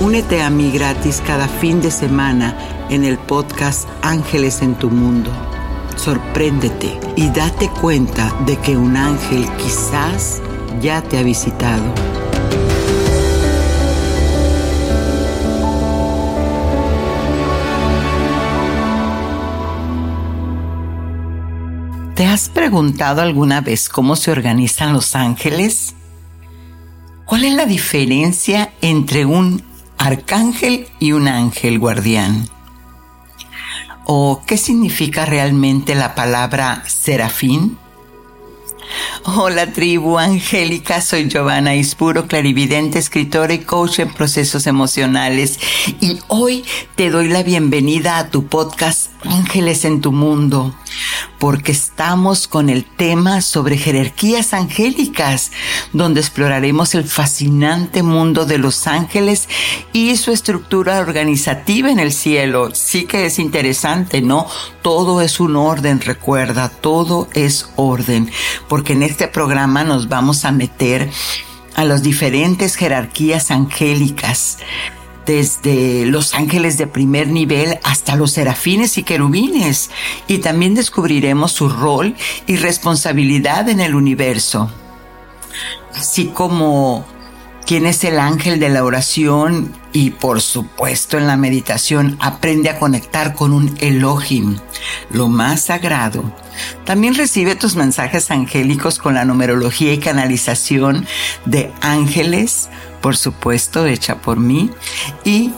Únete a mí gratis cada fin de semana en el podcast Ángeles en tu Mundo. Sorpréndete y date cuenta de que un ángel quizás ya te ha visitado. ¿Te has preguntado alguna vez cómo se organizan los ángeles? ¿Cuál es la diferencia entre un arcángel y un ángel guardián. ¿O qué significa realmente la palabra serafín? Hola tribu angélica, soy Giovanna Ispuro, clarividente, escritora y coach en procesos emocionales y hoy te doy la bienvenida a tu podcast Ángeles en tu Mundo porque estamos con el tema sobre jerarquías angélicas, donde exploraremos el fascinante mundo de los ángeles y su estructura organizativa en el cielo. Sí que es interesante, ¿no? Todo es un orden, recuerda, todo es orden, porque en este programa nos vamos a meter a las diferentes jerarquías angélicas desde los ángeles de primer nivel hasta los serafines y querubines, y también descubriremos su rol y responsabilidad en el universo, así como quién es el ángel de la oración y por supuesto en la meditación aprende a conectar con un Elohim, lo más sagrado. También recibe tus mensajes angélicos con la numerología y canalización de ángeles, por supuesto, hecha por mí, y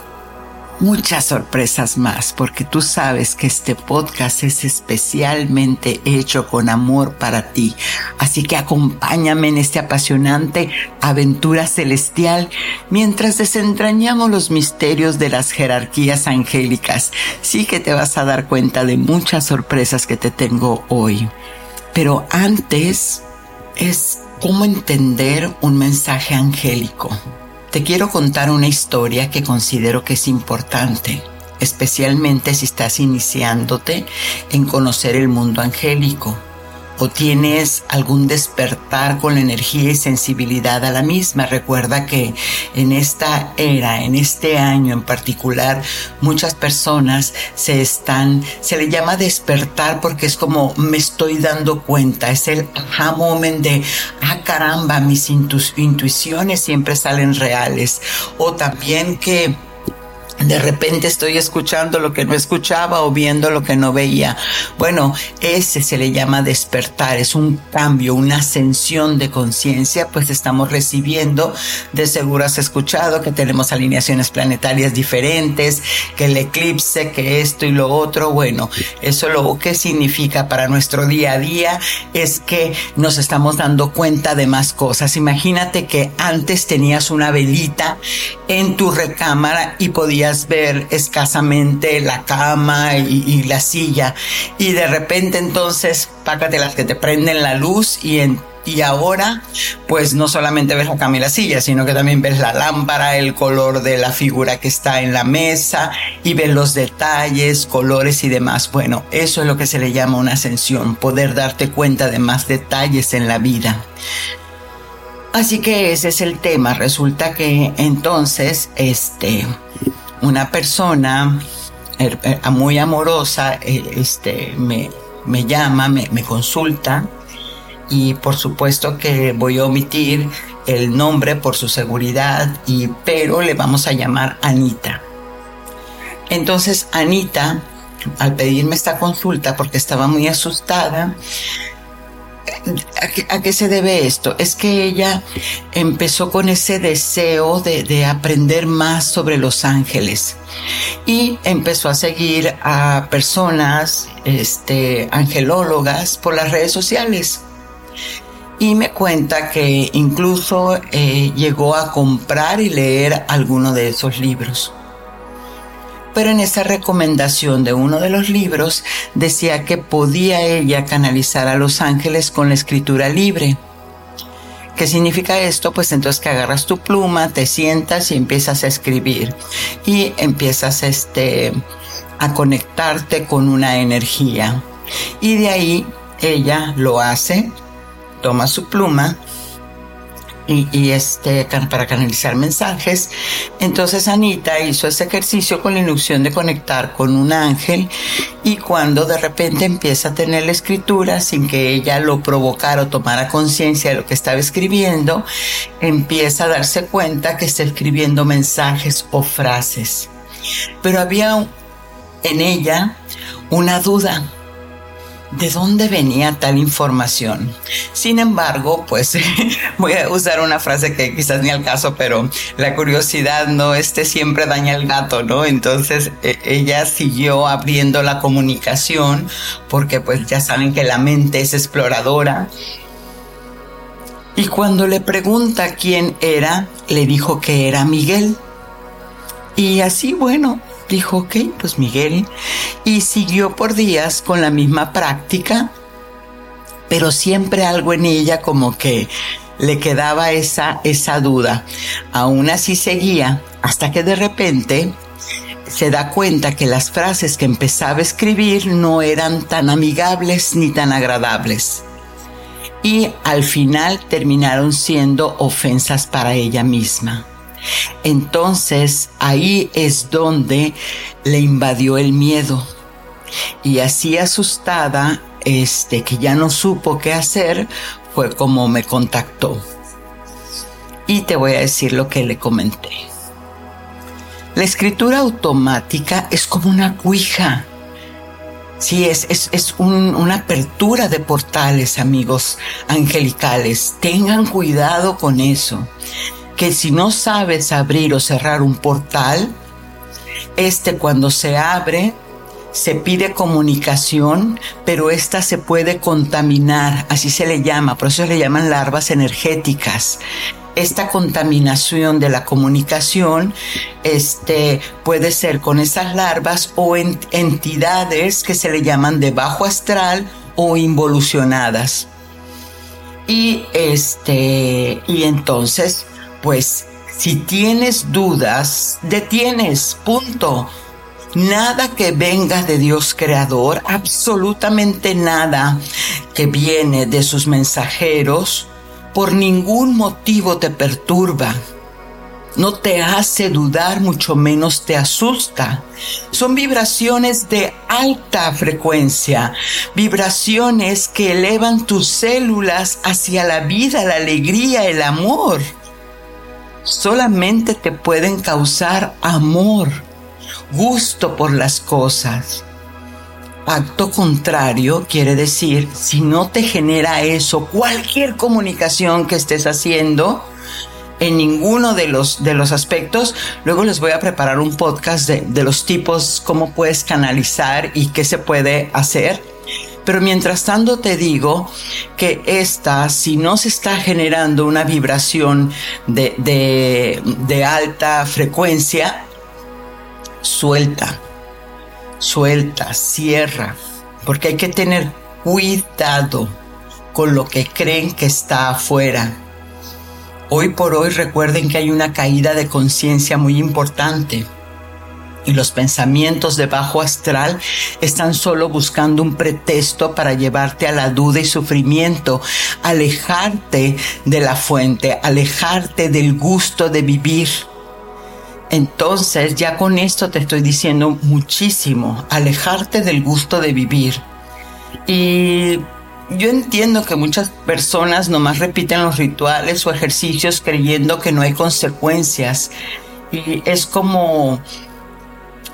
muchas sorpresas más, porque tú sabes que este podcast es especialmente hecho con amor para ti. Así que acompáñame en este apasionante aventura celestial mientras desentrañamos los misterios de las jerarquías angélicas. Sí que te vas a dar cuenta de muchas sorpresas que te tengo hoy. Pero antes es cómo entender un mensaje angélico. Te quiero contar una historia que considero que es importante, especialmente si estás iniciándote en conocer el mundo angélico o tienes algún despertar con la energía y sensibilidad a la misma. Recuerda que en esta era, en este año en particular, muchas personas se están, se le llama despertar porque es como me estoy dando cuenta, es el aha moment de, ah caramba, mis intuiciones siempre salen reales. O también que de repente estoy escuchando lo que no escuchaba o viendo lo que no veía. Bueno, ese se le llama despertar, es un cambio, una ascensión de conciencia, pues estamos recibiendo, de seguro has escuchado que tenemos alineaciones planetarias diferentes, que el eclipse, que esto y lo otro, bueno, eso lo que significa para nuestro día a día es que nos estamos dando cuenta de más cosas. Imagínate que antes tenías una velita en tu recámara y podías ver escasamente la cama y, la silla y de repente entonces págate las que te prenden la luz y en Y ahora, pues no solamente ves la cama y la silla, sino que también ves la lámpara, el color de la figura que está en la mesa y ves los detalles, colores y demás. Bueno, eso es lo que se le llama una ascensión, poder darte cuenta de más detalles en la vida. Así que ese es el tema. Resulta que entonces, este, una persona er, er, muy amorosa, eh, este, me, me llama, me, me consulta y por supuesto que voy a omitir el nombre por su seguridad y pero le vamos a llamar Anita. Entonces Anita al pedirme esta consulta porque estaba muy asustada ¿A qué, se debe esto? Es que ella empezó con ese deseo de, de, aprender más sobre los ángeles y empezó a seguir a personas, este, angelólogas por las redes sociales y me cuenta que incluso eh, llegó a comprar y leer alguno de esos libros. Pero en esa recomendación de uno de los libros decía que podía ella canalizar a los ángeles con la escritura libre. ¿Qué significa esto? Pues entonces que agarras tu pluma, te sientas y empiezas a escribir y empiezas este a conectarte con una energía. Y de ahí ella lo hace toma su pluma y, este para canalizar mensajes. Entonces Anita hizo ese ejercicio con la ilusión de conectar con un ángel y cuando de repente empieza a tener la escritura sin que ella lo provocara o tomara conciencia de lo que estaba escribiendo, empieza a darse cuenta que está escribiendo mensajes o frases. Pero había en ella una duda de dónde venía tal información. Sin embargo, pues voy a usar una frase que quizás ni al caso, pero la curiosidad no este siempre daña al gato, ¿no? Entonces e, ella siguió abriendo la comunicación porque pues ya saben que la mente es exploradora. Y cuando le pregunta quién era, le dijo que era Miguel. Y así, bueno, dijo, ok, pues Miguel, y siguió por días con la misma práctica, pero siempre algo en ella como que le quedaba esa, esa duda. Aún así seguía, hasta que de repente se da cuenta que las frases que empezaba a escribir no eran tan amigables ni tan agradables. Y al final terminaron siendo ofensas para ella misma. Entonces ahí es donde le invadió el miedo. Y así asustada, este, que ya no supo qué hacer, fue como me contactó. Y te voy a decir lo que le comenté. La escritura automática es como una cuija. Sí, es, es, una apertura de portales, amigos angelicales. Tengan cuidado con eso que si no sabes abrir o cerrar un portal, este cuando se abre se pide comunicación, pero esta se puede contaminar, así se le llama, por eso se le llaman larvas energéticas. Esta contaminación de la comunicación este, puede ser con esas larvas o en entidades que se le llaman de bajo astral o involucionadas. Y este, y entonces pues si tienes dudas, detienes, punto. Nada que venga de Dios creador, absolutamente nada que viene de sus mensajeros, por ningún motivo te perturba. No te hace dudar, mucho menos te asusta. Son vibraciones de alta frecuencia, vibraciones que elevan tus células hacia la vida, la alegría, el amor solamente te pueden causar amor, gusto por las cosas. Acto contrario quiere decir, si no te genera eso, cualquier comunicación que estés haciendo, en ninguno de los, de los aspectos, luego les voy a preparar un podcast de, de los tipos, cómo puedes canalizar y qué se puede hacer pero mientras tanto te digo que esta, si no se está generando una vibración de, de, alta frecuencia, suelta, suelta, cierra, porque hay que tener cuidado, con lo que creen que está afuera. Hoy por hoy recuerden que hay una caída de conciencia muy importante y los pensamientos de bajo astral están solo buscando un pretexto para llevarte a la duda y sufrimiento, alejarte de la fuente, alejarte del gusto de vivir. Entonces ya con esto te estoy diciendo muchísimo, alejarte del gusto de vivir. Y yo entiendo que muchas personas nomás repiten los rituales o ejercicios creyendo que no hay consecuencias. Y es como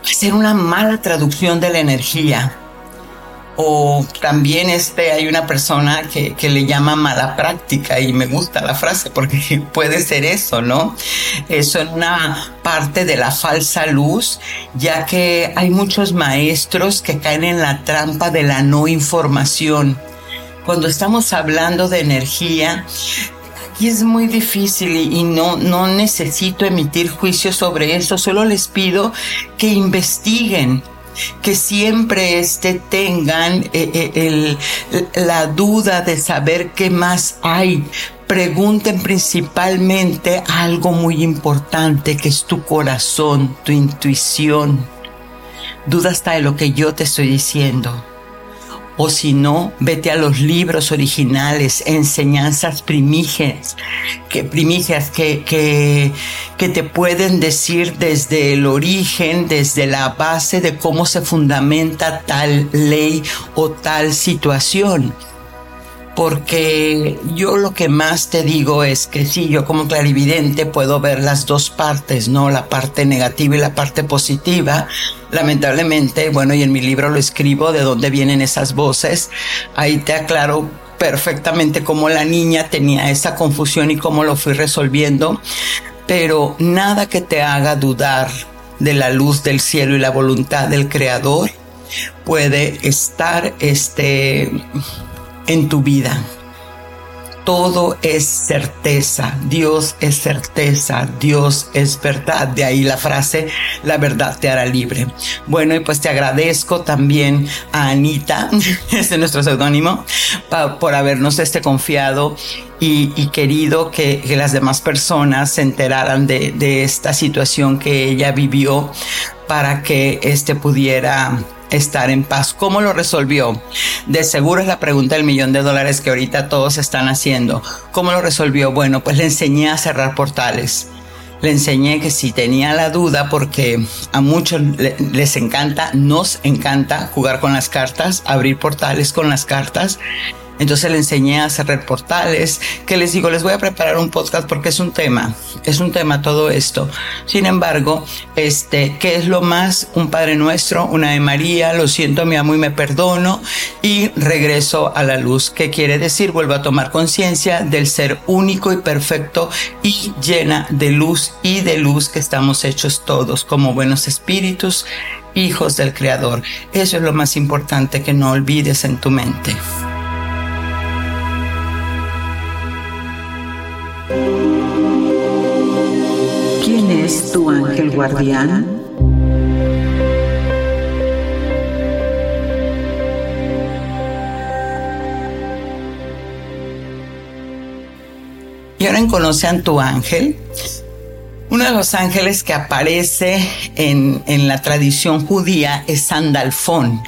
hacer una mala traducción de la energía. O también este, hay una persona que, que, le llama mala práctica y me gusta la frase porque puede ser eso, ¿no? Eso es una parte de la falsa luz, ya que hay muchos maestros que caen en la trampa de la no información. Cuando estamos hablando de energía, y es muy difícil y, no, no necesito emitir juicio sobre eso, solo les pido que investiguen, que siempre este, tengan eh, eh, la duda de saber qué más hay. Pregunten principalmente algo muy importante que es tu corazón, tu intuición. Duda hasta de lo que yo te estoy diciendo o si no, vete a los libros originales, enseñanzas primígenas, que, primicias que, que, que te pueden decir desde el origen, desde la base de cómo se fundamenta tal ley o tal situación porque yo lo que más te digo es que sí, yo como clarividente puedo ver las dos partes, ¿no? La parte negativa y la parte positiva. Lamentablemente, bueno, y en mi libro lo escribo de dónde vienen esas voces. Ahí te aclaro perfectamente cómo la niña tenía esa confusión y cómo lo fui resolviendo, pero nada que te haga dudar de la luz del cielo y la voluntad del creador puede estar este en tu vida. Todo es certeza, Dios es certeza, Dios es verdad. De ahí la frase, la verdad te hará libre. Bueno, y pues te agradezco también a Anita, este es nuestro seudónimo, por habernos este confiado y, querido que, las demás personas se enteraran de, de esta situación que ella vivió para que este pudiera estar en paz. ¿Cómo lo resolvió? De seguro es la pregunta del millón de dólares que ahorita todos están haciendo. ¿Cómo lo resolvió? Bueno, pues le enseñé a cerrar portales. Le enseñé que si tenía la duda, porque a muchos les encanta, nos encanta jugar con las cartas, abrir portales con las cartas. Entonces le enseñé a cerrar portales, que les digo, les voy a preparar un podcast porque es un tema, es un tema todo esto. Sin embargo, este, ¿qué es lo más? Un Padre Nuestro, una de María, lo siento, mi amo y me perdono y regreso a la luz. ¿Qué quiere decir? Vuelvo a tomar conciencia del ser único y perfecto y llena de luz y de luz que estamos hechos todos como buenos espíritus, hijos del Creador. Eso es lo más importante que no olvides en tu mente. Es tu ángel guardián? Y ahora en Conocen tu ángel. Uno de los ángeles que aparece en, en la tradición judía es Sandalfón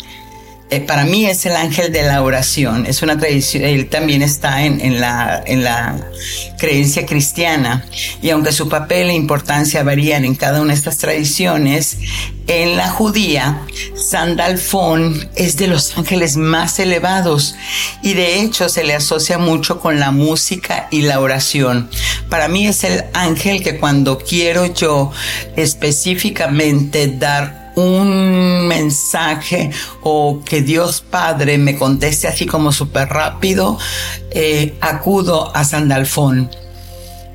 eh, para mí es el ángel de la oración. Es una tradición, él también está en, la, en la creencia cristiana. Y aunque su papel e importancia varían en cada una de estas tradiciones, en la judía, Sandalfón es de los ángeles más elevados y de hecho se le asocia mucho con la música y la oración. Para mí es el ángel que cuando quiero yo específicamente dar un mensaje o que Dios Padre me conteste así como súper rápido, eh, acudo a Sandalfón.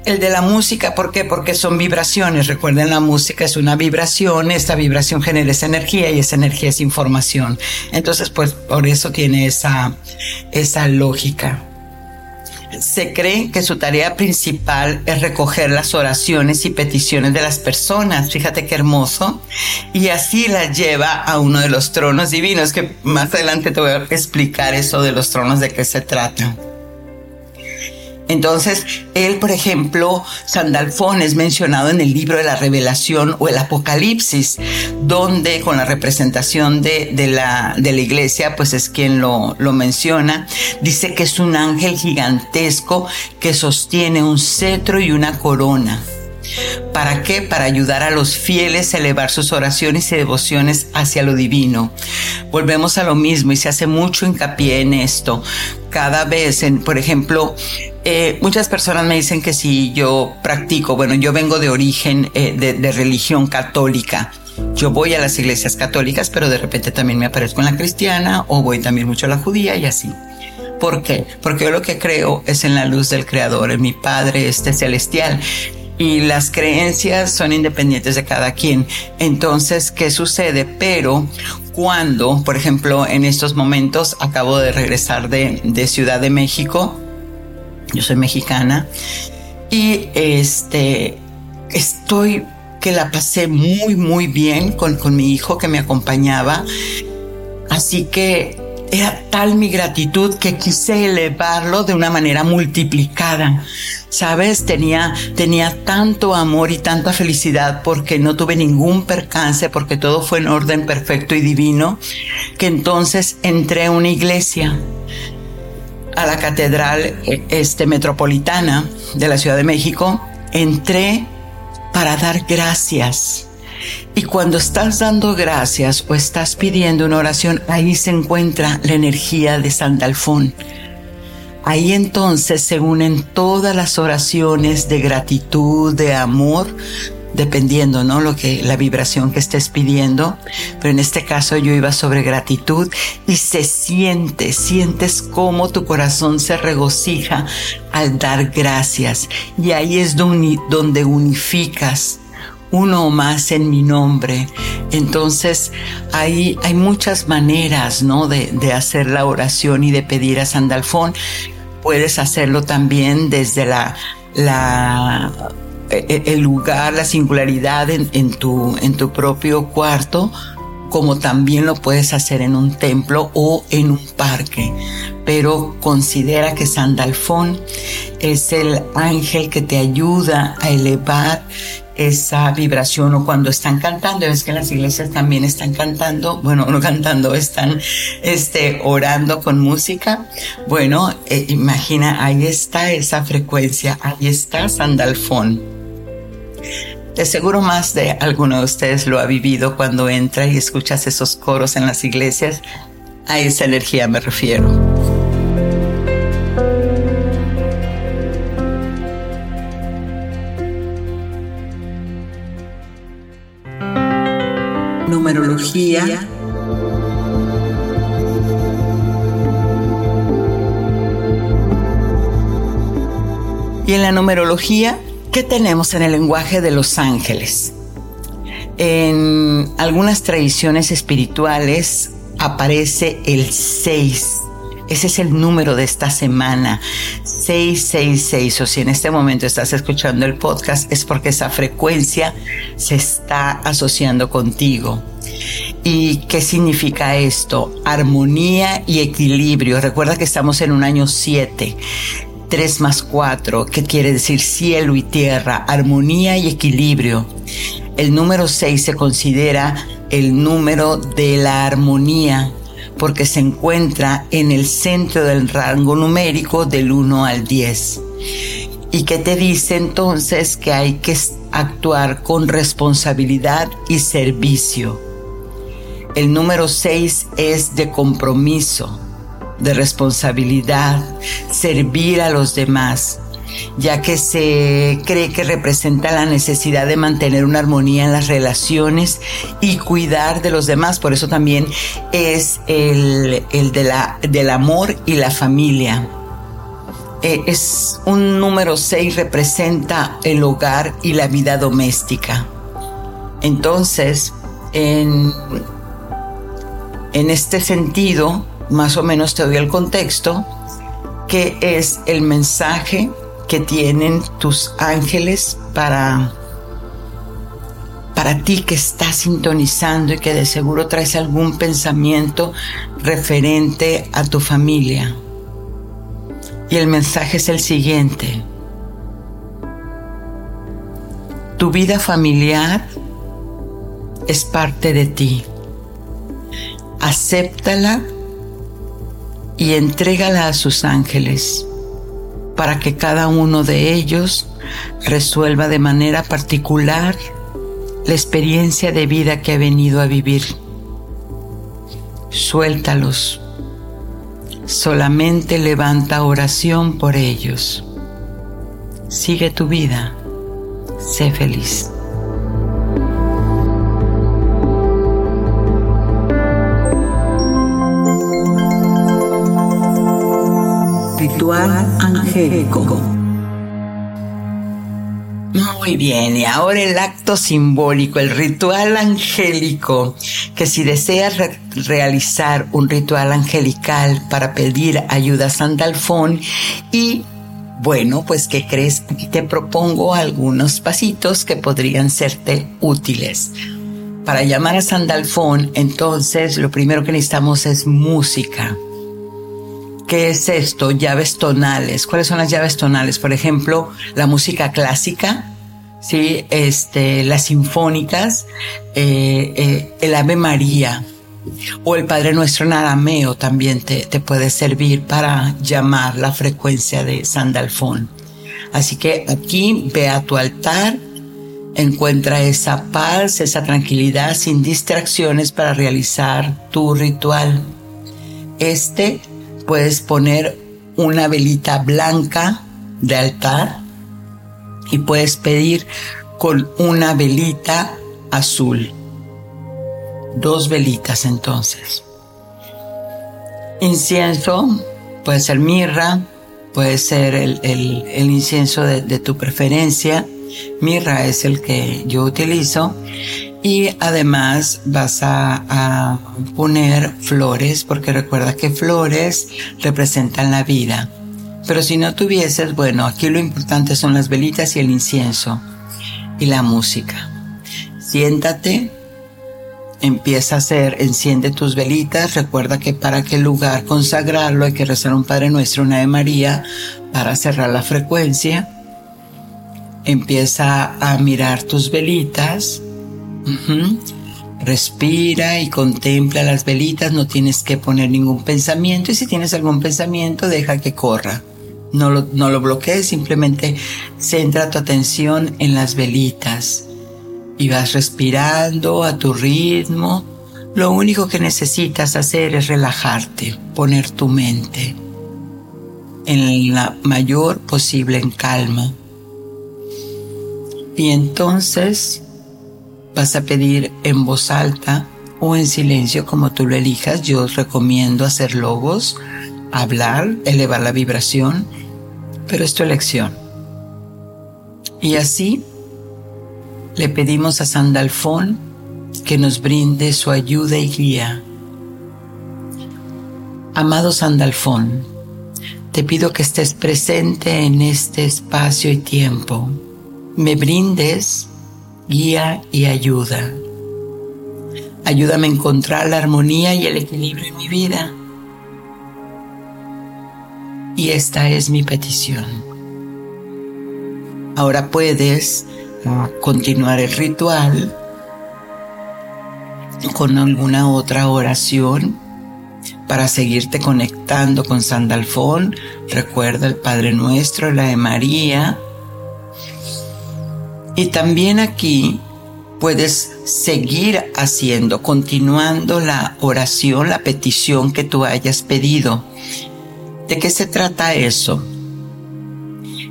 El de la música, ¿por qué? Porque son vibraciones. Recuerden, la música es una vibración, esta vibración genera esa energía y esa energía es información. Entonces, pues por eso tiene esa, esa lógica se cree que su tarea principal es recoger las oraciones y peticiones de las personas. Fíjate qué hermoso. Y así las lleva a uno de los tronos divinos, que más adelante te voy a explicar eso de los tronos de qué se trata. Entonces, él, por ejemplo, Sandalfón es mencionado en el libro de la Revelación o el Apocalipsis, donde con la representación de, la, de la iglesia, pues es quien lo, lo menciona. Dice que es un ángel gigantesco que sostiene un cetro y una corona. ¿Para qué? Para ayudar a los fieles a elevar sus oraciones y devociones hacia lo divino. Volvemos a lo mismo y se hace mucho hincapié en esto. Cada vez, en, por ejemplo, eh, muchas personas me dicen que si yo practico, bueno, yo vengo de origen eh, de, de religión católica. Yo voy a las iglesias católicas, pero de repente también me aparezco en la cristiana o voy también mucho a la judía y así. ¿Por qué? Porque yo lo que creo es en la luz del Creador, en mi Padre este celestial y las creencias son independientes de cada quien. Entonces, ¿qué sucede? Pero cuando, por ejemplo, en estos momentos acabo de regresar de, Ciudad de México, yo soy mexicana, y este, estoy que la pasé muy, muy bien con, con mi hijo que me acompañaba. Así que era tal mi gratitud que quise elevarlo de una manera multiplicada. Sabes, tenía, tenía tanto amor y tanta felicidad porque no tuve ningún percance, porque todo fue en orden perfecto y divino, que entonces entré a una iglesia, a la catedral este, metropolitana de la Ciudad de México, entré para dar gracias y cuando estás dando gracias o estás pidiendo una oración, ahí se encuentra la energía de Sandalfón. Ahí entonces se unen todas las oraciones de gratitud, de amor, dependiendo, ¿no? Lo que, la vibración que estés pidiendo. Pero en este caso yo iba sobre gratitud y se siente, sientes cómo tu corazón se regocija al dar gracias. Y ahí es donde unificas uno o más en mi nombre. Entonces, hay, hay muchas maneras, ¿no? De, de hacer la oración y de pedir a Sandalfón. Puedes hacerlo también desde la, la, el lugar, la singularidad en, tu, en tu propio cuarto, como también lo puedes hacer en un templo o en un parque. Pero considera que Sandalfón es el ángel que te ayuda a elevar esa vibración o cuando están cantando, ves que las iglesias también están cantando, bueno, no cantando, están este, orando con música. Bueno, eh, imagina, ahí está esa frecuencia, ahí está Sandalfón. De seguro más de alguno de ustedes lo ha vivido cuando entra y escuchas esos coros en las iglesias. A esa energía me refiero. numerología, Y en la numerología, ¿qué tenemos en el lenguaje de los ángeles? En algunas tradiciones espirituales aparece el 6. Ese es el número de esta semana. 666 o si en este momento estás escuchando el podcast es porque esa frecuencia se está asociando contigo. ¿Y qué significa esto? Armonía y equilibrio. Recuerda que estamos en un año 7. 3 más 4, que quiere decir cielo y tierra, armonía y equilibrio. El número 6 se considera el número de la armonía, porque se encuentra en el centro del rango numérico del 1 al 10. ¿Y qué te dice entonces que hay que actuar con responsabilidad y servicio? El número 6 es de compromiso, de responsabilidad, servir a los demás, ya que se cree que representa la necesidad de mantener una armonía en las relaciones y cuidar de los demás. Por eso también es el, de la, del amor y la familia. Eh, es un número 6, representa el hogar y la vida doméstica. Entonces, en, en este sentido, más o menos te doy el contexto, que es el mensaje que tienen tus ángeles para para ti que estás sintonizando y que de seguro traes algún pensamiento referente a tu familia. Y el mensaje es el siguiente. Tu vida familiar es parte de ti. Acéptala y entrégala a sus ángeles para que cada uno de ellos resuelva de manera particular la experiencia de vida que ha venido a vivir. Suéltalos. Solamente levanta oración por ellos. Sigue tu vida. Sé feliz. Ritual angélico. Muy bien, y ahora el acto simbólico, el ritual angélico, que si deseas realizar un ritual angelical para pedir ayuda a Sandalfón y bueno, pues ¿qué crees? Te propongo algunos pasitos que podrían serte útiles. Para llamar a Sandalfón, entonces lo primero que necesitamos es música. ¿Qué es esto? Llaves tonales. ¿Cuáles son las llaves tonales? Por ejemplo, la música clásica, ¿sí? este, las sinfónicas, eh, eh, el Ave María o el Padre Nuestro en arameo también te, te puede servir para llamar la frecuencia de Sandalfón. Así que aquí ve a tu altar, encuentra esa paz, esa tranquilidad sin distracciones para realizar tu ritual. Este puedes poner una velita blanca de altar y puedes pedir con una velita azul. Dos velitas entonces. Incienso, puede ser mirra, puede ser el, incienso de, de tu preferencia. Mirra es el que yo utilizo y además vas a, poner flores, porque recuerda que flores representan la vida. Pero si no tuvieses, bueno, aquí lo importante son las velitas y el incienso y la música. Siéntate, empieza a hacer, enciende tus velitas. Recuerda que para aquel lugar consagrarlo hay que rezar un Padre Nuestro, una de María, para cerrar la frecuencia. Empieza a mirar tus velitas Respira y contempla las velitas, no tienes que poner ningún pensamiento y si tienes algún pensamiento deja que corra. No lo, no lo bloquees, simplemente centra tu atención en las velitas y vas respirando a tu ritmo. Lo único que necesitas hacer es relajarte, poner tu mente en la mayor posible en calma. Y entonces vas a pedir en voz alta o en silencio como tú lo elijas. Yo os recomiendo hacer logos, hablar, elevar la vibración, pero es tu elección. Y así le pedimos a Sandalfón que nos brinde su ayuda y guía. Amado Sandalfón, te pido que estés presente en este espacio y tiempo. Me brindes guía y ayuda. Ayúdame a encontrar la armonía y el equilibrio en mi vida. Y esta es mi petición. Ahora puedes ah, continuar el ritual con alguna otra oración para seguirte conectando con Sandalfón. Recuerda el Padre Nuestro, la de María, y también aquí puedes seguir haciendo, continuando la oración, la petición que tú hayas pedido. ¿De qué se trata eso?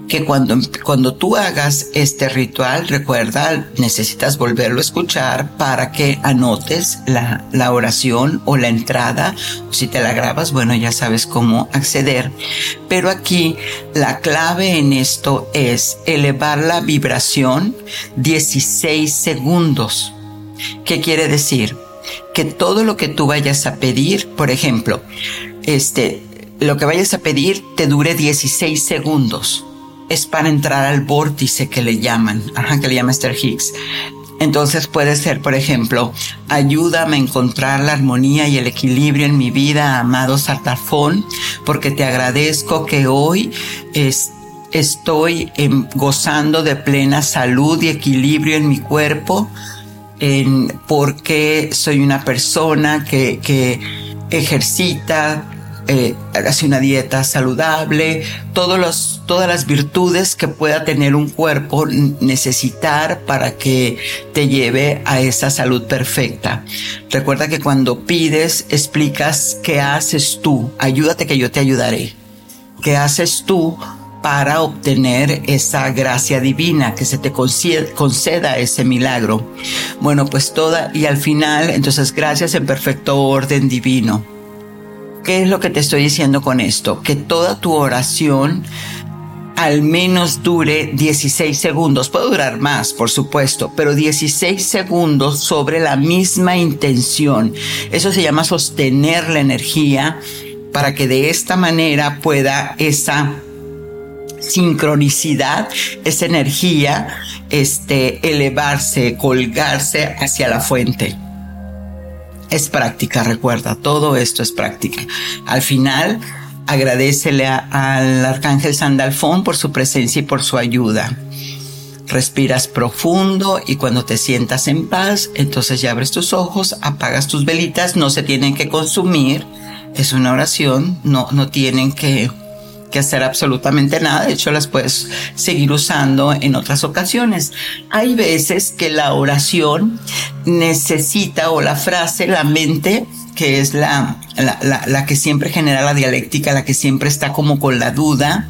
Que cuando, cuando tú hagas este ritual, recuerda, necesitas volverlo a escuchar para que anotes la, la oración o la entrada. Si te la grabas, bueno, ya sabes cómo acceder. Pero aquí la clave en esto es elevar la vibración 16 segundos. ¿Qué quiere decir? Que todo lo que tú vayas a pedir, por ejemplo, este, lo que vayas a pedir te dure 16 segundos es para entrar al vórtice que le llaman, ajá, que le llama Esther Hicks. Entonces puede ser, por ejemplo, ayúdame a encontrar la armonía y el equilibrio en mi vida, amado Sartafón, porque te agradezco que hoy estoy gozando de plena salud y equilibrio en mi cuerpo, en, porque soy una persona que ejercita, eh, una dieta saludable, todos los, todas las virtudes que pueda tener un cuerpo necesitar para que te lleve a esa salud perfecta. Recuerda que cuando pides, explicas qué haces tú, ayúdate que yo te ayudaré. ¿Qué haces tú para obtener esa gracia divina, que se te conceda ese milagro? Bueno, pues toda, y al final, entonces gracias en perfecto orden divino ¿Qué es lo que te estoy diciendo con esto? Que toda tu oración al menos dure 16 segundos. Puede durar más, por supuesto, pero 16 segundos sobre la misma intención. Eso se llama sostener la energía para que de esta manera pueda esa sincronicidad, esa energía, este, elevarse, colgarse hacia la fuente. Es práctica, recuerda, todo esto es práctica. Al final, agradecele al arcángel Sandalfón por su presencia y por su ayuda. Respiras profundo y cuando te sientas en paz, entonces ya abres tus ojos, apagas tus velitas, no se tienen que consumir. Es una oración, no, no tienen que que hacer absolutamente nada, de hecho las puedes seguir usando en otras ocasiones. Hay veces que la oración necesita o la frase, la mente, que es la, la, la, que siempre genera la dialéctica, la que siempre está como con la duda.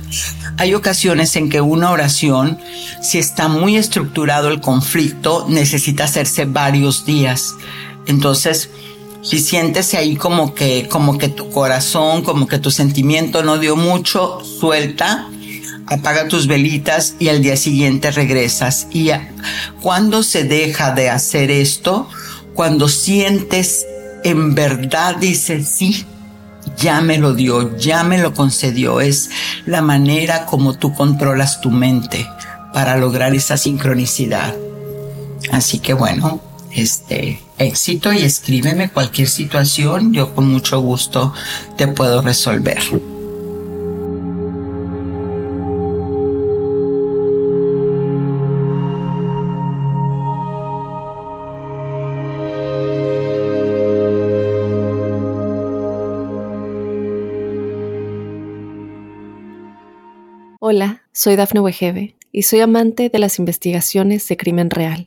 Hay ocasiones en que una oración, si está muy estructurado el conflicto, necesita hacerse varios días. Entonces, si sientes ahí como que, como que tu corazón, como que tu sentimiento no dio mucho, suelta, apaga tus velitas y al día siguiente regresas. Y cuando se deja de hacer esto, cuando sientes en verdad, dices, sí, ya me lo dio, ya me lo concedió. Es la manera como tú controlas tu mente para lograr esa sincronicidad. Así que bueno, este éxito y escríbeme cualquier situación, yo con mucho gusto te puedo resolver. Hola, soy Dafne Wegebe y soy amante de las investigaciones de crimen real.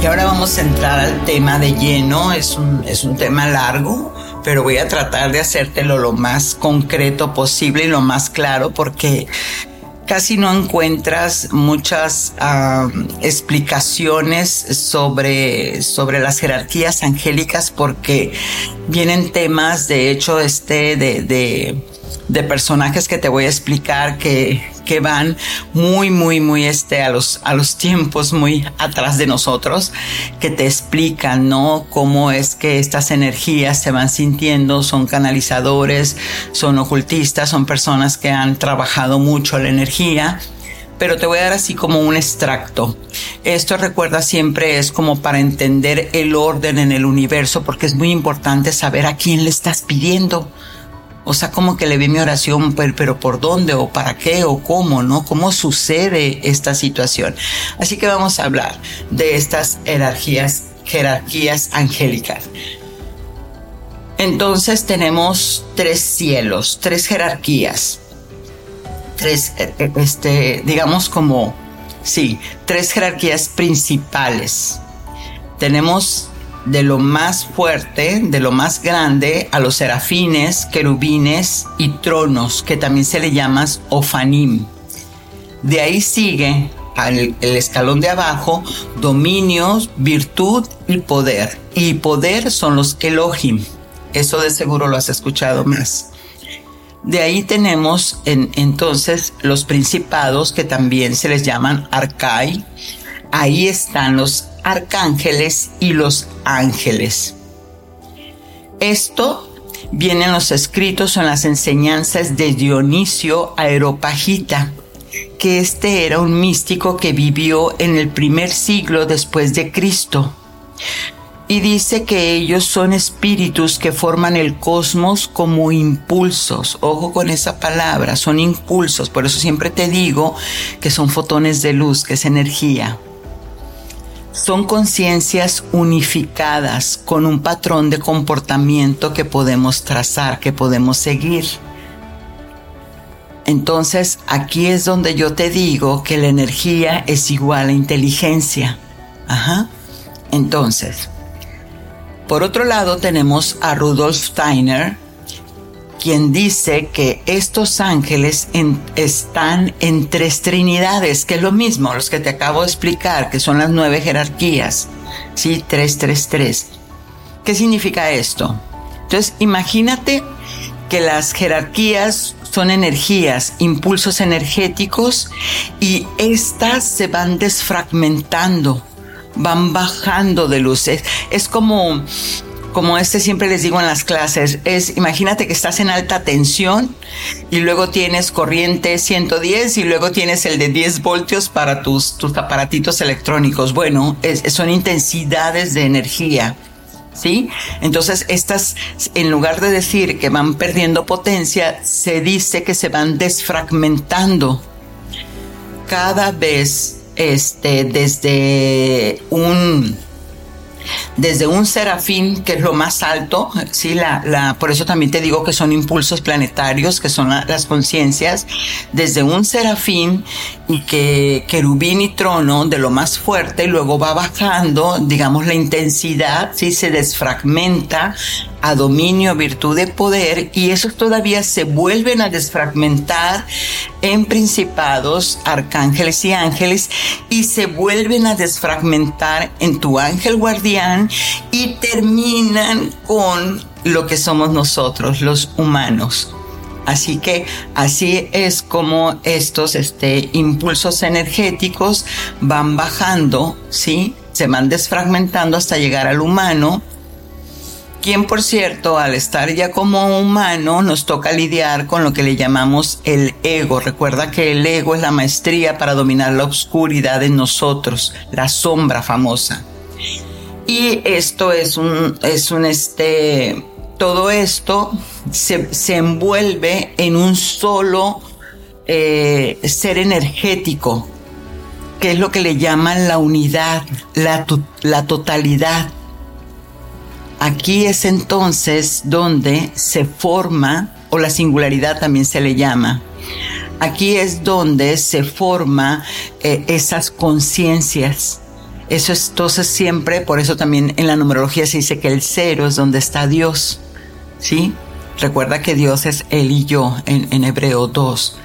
Y ahora vamos a entrar al tema de lleno. Es un, es un tema largo, pero voy a tratar de hacértelo lo más concreto posible y lo más claro porque casi no encuentras muchas explicaciones sobre, sobre las jerarquías angélicas porque vienen temas, de hecho, este, de, de, de personajes que te voy a explicar que, que van muy, muy, muy este, a los, a los tiempos muy atrás de nosotros, que te explican, ¿no? Cómo es que estas energías se van sintiendo, son canalizadores, son ocultistas, son personas que han trabajado mucho la energía pero te voy a dar así como un extracto. Esto recuerda siempre es como para entender el orden en el universo, porque es muy importante saber a quién le estás pidiendo. O sea, como que le vi mi oración, pero, ¿por dónde o para qué o cómo, no? ¿Cómo sucede esta situación? Así que vamos a hablar de estas jerarquías, jerarquías angélicas. Entonces tenemos tres cielos, tres jerarquías, tres, este, digamos como, sí, tres jerarquías principales. Tenemos de lo más fuerte, de lo más grande, a los serafines, querubines y tronos, que también se le llama ofanim. De ahí sigue al el escalón de abajo, dominios, virtud y poder. Y poder son los Elohim. Eso de seguro lo has escuchado más. De ahí tenemos entonces los principados que también se les llaman arcai. Ahí están los arcángeles y los ángeles. Esto viene en los escritos o en las enseñanzas de Dionisio Aeropagita, que este era un místico que vivió en el primer siglo después de Cristo. Y dice que ellos son espíritus que forman el cosmos como impulsos. Ojo con esa palabra, son impulsos. Por eso siempre te digo que son fotones de luz, que es energía son conciencias unificadas con un patrón de comportamiento que podemos trazar, que podemos seguir. Entonces aquí es donde yo te digo que la energía es igual a inteligencia. Ajá. Entonces, por otro lado tenemos a Rudolf Steiner, quien dice que estos ángeles están en tres trinidades, que es lo mismo, los que te acabo de explicar, que son las nueve jerarquías, ¿sí? Tres, tres, tres. ¿Qué significa esto? Entonces, imagínate que las jerarquías son energías, impulsos energéticos, y estas se van desfragmentando, van bajando de luz. es como como este siempre les digo en las clases, es imagínate que estás en alta tensión y luego tienes corriente 110 y luego tienes el de 10 voltios para tus, tus aparatitos electrónicos. Bueno, son intensidades de energía. ¿Sí? Entonces, estas, en lugar de decir que van perdiendo potencia, se dice que se van desfragmentando cada vez, este, desde un, desde un serafín, que es lo más alto, ¿sí? La, la, por eso también te digo que son impulsos planetarios, que son las conciencias, desde un serafín y que querubín y trono de lo más fuerte, y luego va bajando, digamos, la intensidad, ¿sí? Se desfragmenta a dominio, virtud de poder y esos todavía se vuelven a desfragmentar en principados, arcángeles y ángeles y se vuelven a desfragmentar en tu ángel guardián y terminan con lo que somos nosotros, los humanos. Así que así es como estos este, impulsos energéticos van bajando, ¿sí? Se van desfragmentando hasta llegar al humano quien por cierto, al estar ya como humano, nos toca lidiar con lo que le llamamos el ego. Recuerda que el ego es la maestría para dominar la oscuridad en nosotros, la sombra famosa. Y esto es un, es un este, todo esto se, se envuelve en un solo eh, ser energético, que es lo que le llaman la unidad, la, la totalidad Aquí es entonces donde se forma, o la singularidad también se le llama, aquí es donde se forma eh, esas conciencias. Eso es entonces siempre, por eso también en la numerología se dice que el cero es donde está Dios. ¿Sí? Recuerda que Dios es él y yo en, en Hebreo 2.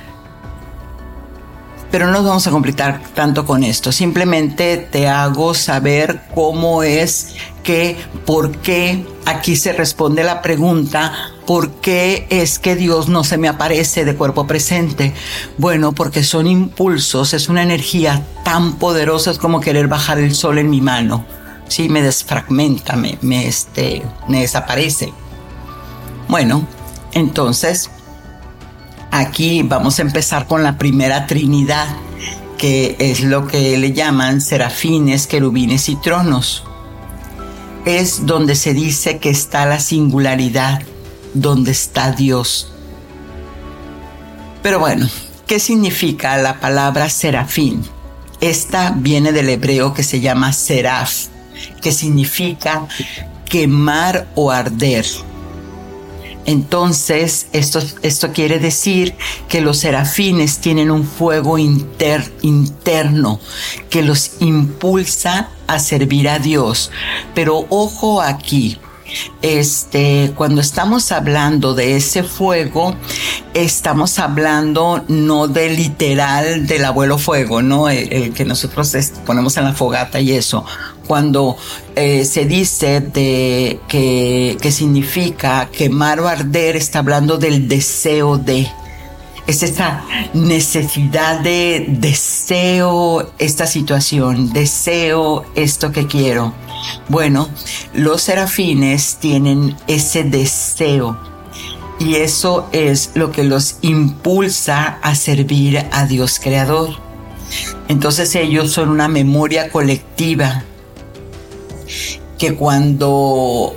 Pero no nos vamos a complicar tanto con esto. Simplemente te hago saber cómo es que, por qué, aquí se responde la pregunta, ¿por qué es que Dios no se me aparece de cuerpo presente? Bueno, porque son impulsos, es una energía tan poderosa, es como querer bajar el sol en mi mano. Sí, me desfragmenta, me, me, este, me desaparece. Bueno, entonces Aquí vamos a empezar con la primera Trinidad, que es lo que le llaman serafines, querubines y tronos. Es donde se dice que está la singularidad, donde está Dios. Pero bueno, ¿qué significa la palabra serafín? Esta viene del hebreo que se llama seraf, que significa quemar o arder. Entonces, esto, esto quiere decir que los serafines tienen un fuego interno que los impulsa a servir a Dios. Pero ojo aquí, este, cuando estamos hablando de ese fuego, estamos hablando no de literal del abuelo fuego, ¿no? El, que nosotros ponemos en la fogata y eso. Cuando eh, se dice de que, que significa quemar o arder, está hablando del deseo de es esa necesidad de deseo esta situación, deseo esto que quiero. Bueno, los serafines tienen ese deseo y eso es lo que los impulsa a servir a Dios Creador. Entonces ellos son una memoria colectiva que cuando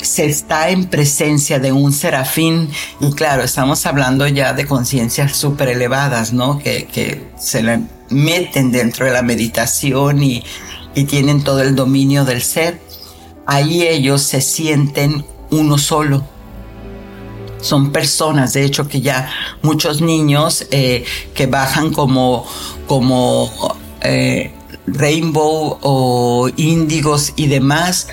se está en presencia de un serafín, y claro, estamos hablando ya de conciencias súper elevadas, ¿no? Que, que se le meten dentro de la meditación y, y tienen todo el dominio del ser. Ahí ellos se sienten uno solo. Son personas, de hecho, que ya muchos niños eh, que bajan como, como eh, rainbow o índigos y demás,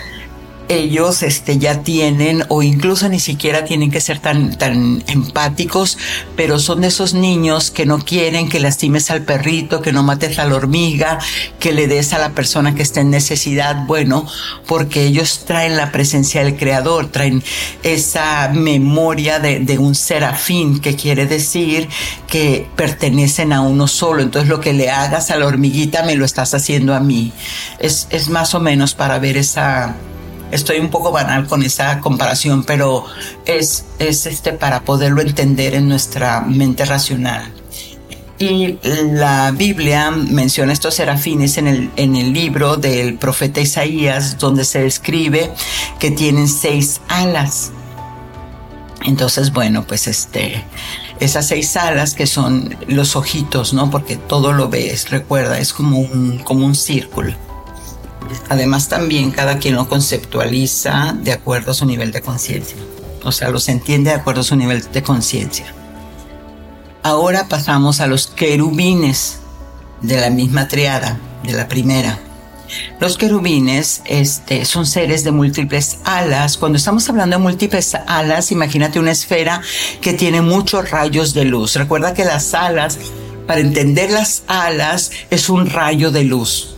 ellos este, ya tienen o incluso ni siquiera tienen que ser tan, tan empáticos, pero son de esos niños que no quieren que lastimes al perrito, que no mates a la hormiga, que le des a la persona que está en necesidad, bueno, porque ellos traen la presencia del Creador, traen esa memoria de, de un serafín, que quiere decir que pertenecen a uno solo, entonces lo que le hagas a la hormiguita me lo estás haciendo a mí. Es, es más o menos para ver esa estoy un poco banal con esa comparación, pero es, es este para poderlo entender en nuestra mente racional. Y la Biblia menciona estos serafines en el, en el libro del profeta Isaías, donde se describe que tienen seis alas. Entonces, bueno, pues este, esas seis alas que son los ojitos, ¿no? Porque todo lo ves, recuerda, es como un, como un círculo. Además también cada quien lo conceptualiza de acuerdo a su nivel de conciencia. O sea, los entiende de acuerdo a su nivel de conciencia. Ahora pasamos a los querubines de la misma triada, de la primera. Los querubines este, son seres de múltiples alas. Cuando estamos hablando de múltiples alas, imagínate una esfera que tiene muchos rayos de luz. Recuerda que las alas, para entender las alas, es un rayo de luz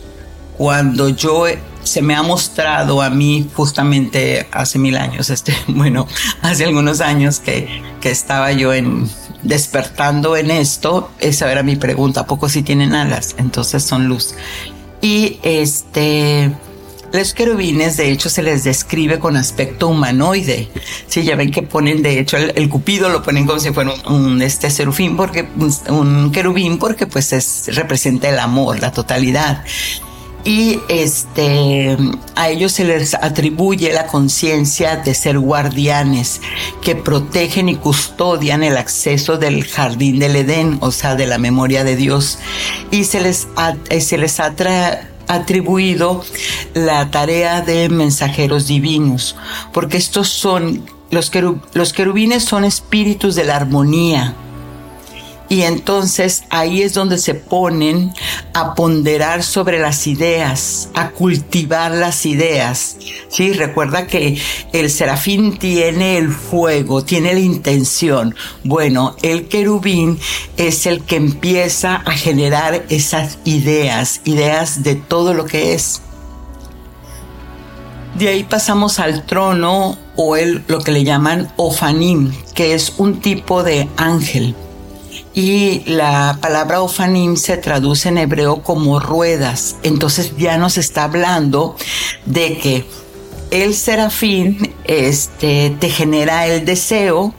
cuando yo se me ha mostrado a mí justamente hace mil años, este, bueno, hace algunos años que, que estaba yo en despertando en esto, esa era mi pregunta, ¿a poco si tienen alas? Entonces son luz. Y este, los querubines, de hecho, se les describe con aspecto humanoide. Sí, ya ven que ponen, de hecho, el, cupido lo ponen como si fuera un, este serufín, porque un querubín, porque pues es, representa el amor, la totalidad y este a ellos se les atribuye la conciencia de ser guardianes que protegen y custodian el acceso del jardín del Edén, o sea, de la memoria de Dios. Y se les ha, eh, se les atribuido la tarea de mensajeros divinos, porque estos son los, los querubines son espíritus de la armonía, y entonces ahí es donde se ponen a ponderar sobre las ideas, a cultivar las ideas. Sí, recuerda que el serafín tiene el fuego, tiene la intención. Bueno, el querubín es el que empieza a generar esas ideas, ideas de todo lo que es. De ahí pasamos al trono o el, lo que le llaman ofanim, que es un tipo de ángel y la palabra ofanim se traduce en hebreo como ruedas. Entonces ya nos está hablando de que el serafín este, te genera el deseo,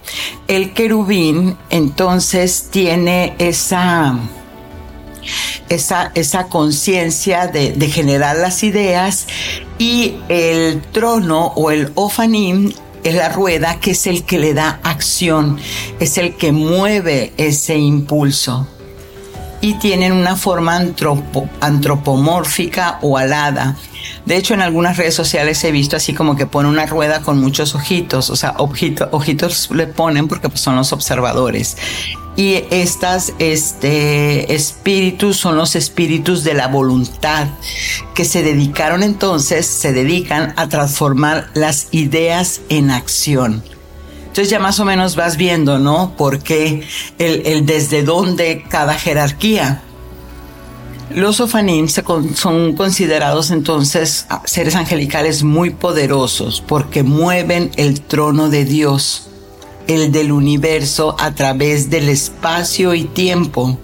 el querubín entonces tiene esa, esa, esa conciencia de, de, generar las ideas y el trono o el ofanim es la rueda que es el que le da acción, es el que mueve ese impulso. Y tienen una forma antropomórfica o alada. De hecho, en algunas redes sociales he visto así como que pone una rueda con muchos ojitos, o sea, ojitos, le ponen porque son los observadores. Y estas este, espíritus son los espíritus de la voluntad que se dedicaron entonces, se dedican a transformar las ideas en acción. Entonces ya más o menos vas viendo, ¿no? Porque el, el desde dónde cada jerarquía. Los ofanim son considerados entonces seres angelicales muy poderosos porque mueven el trono de Dios, el del universo a través del espacio y tiempo.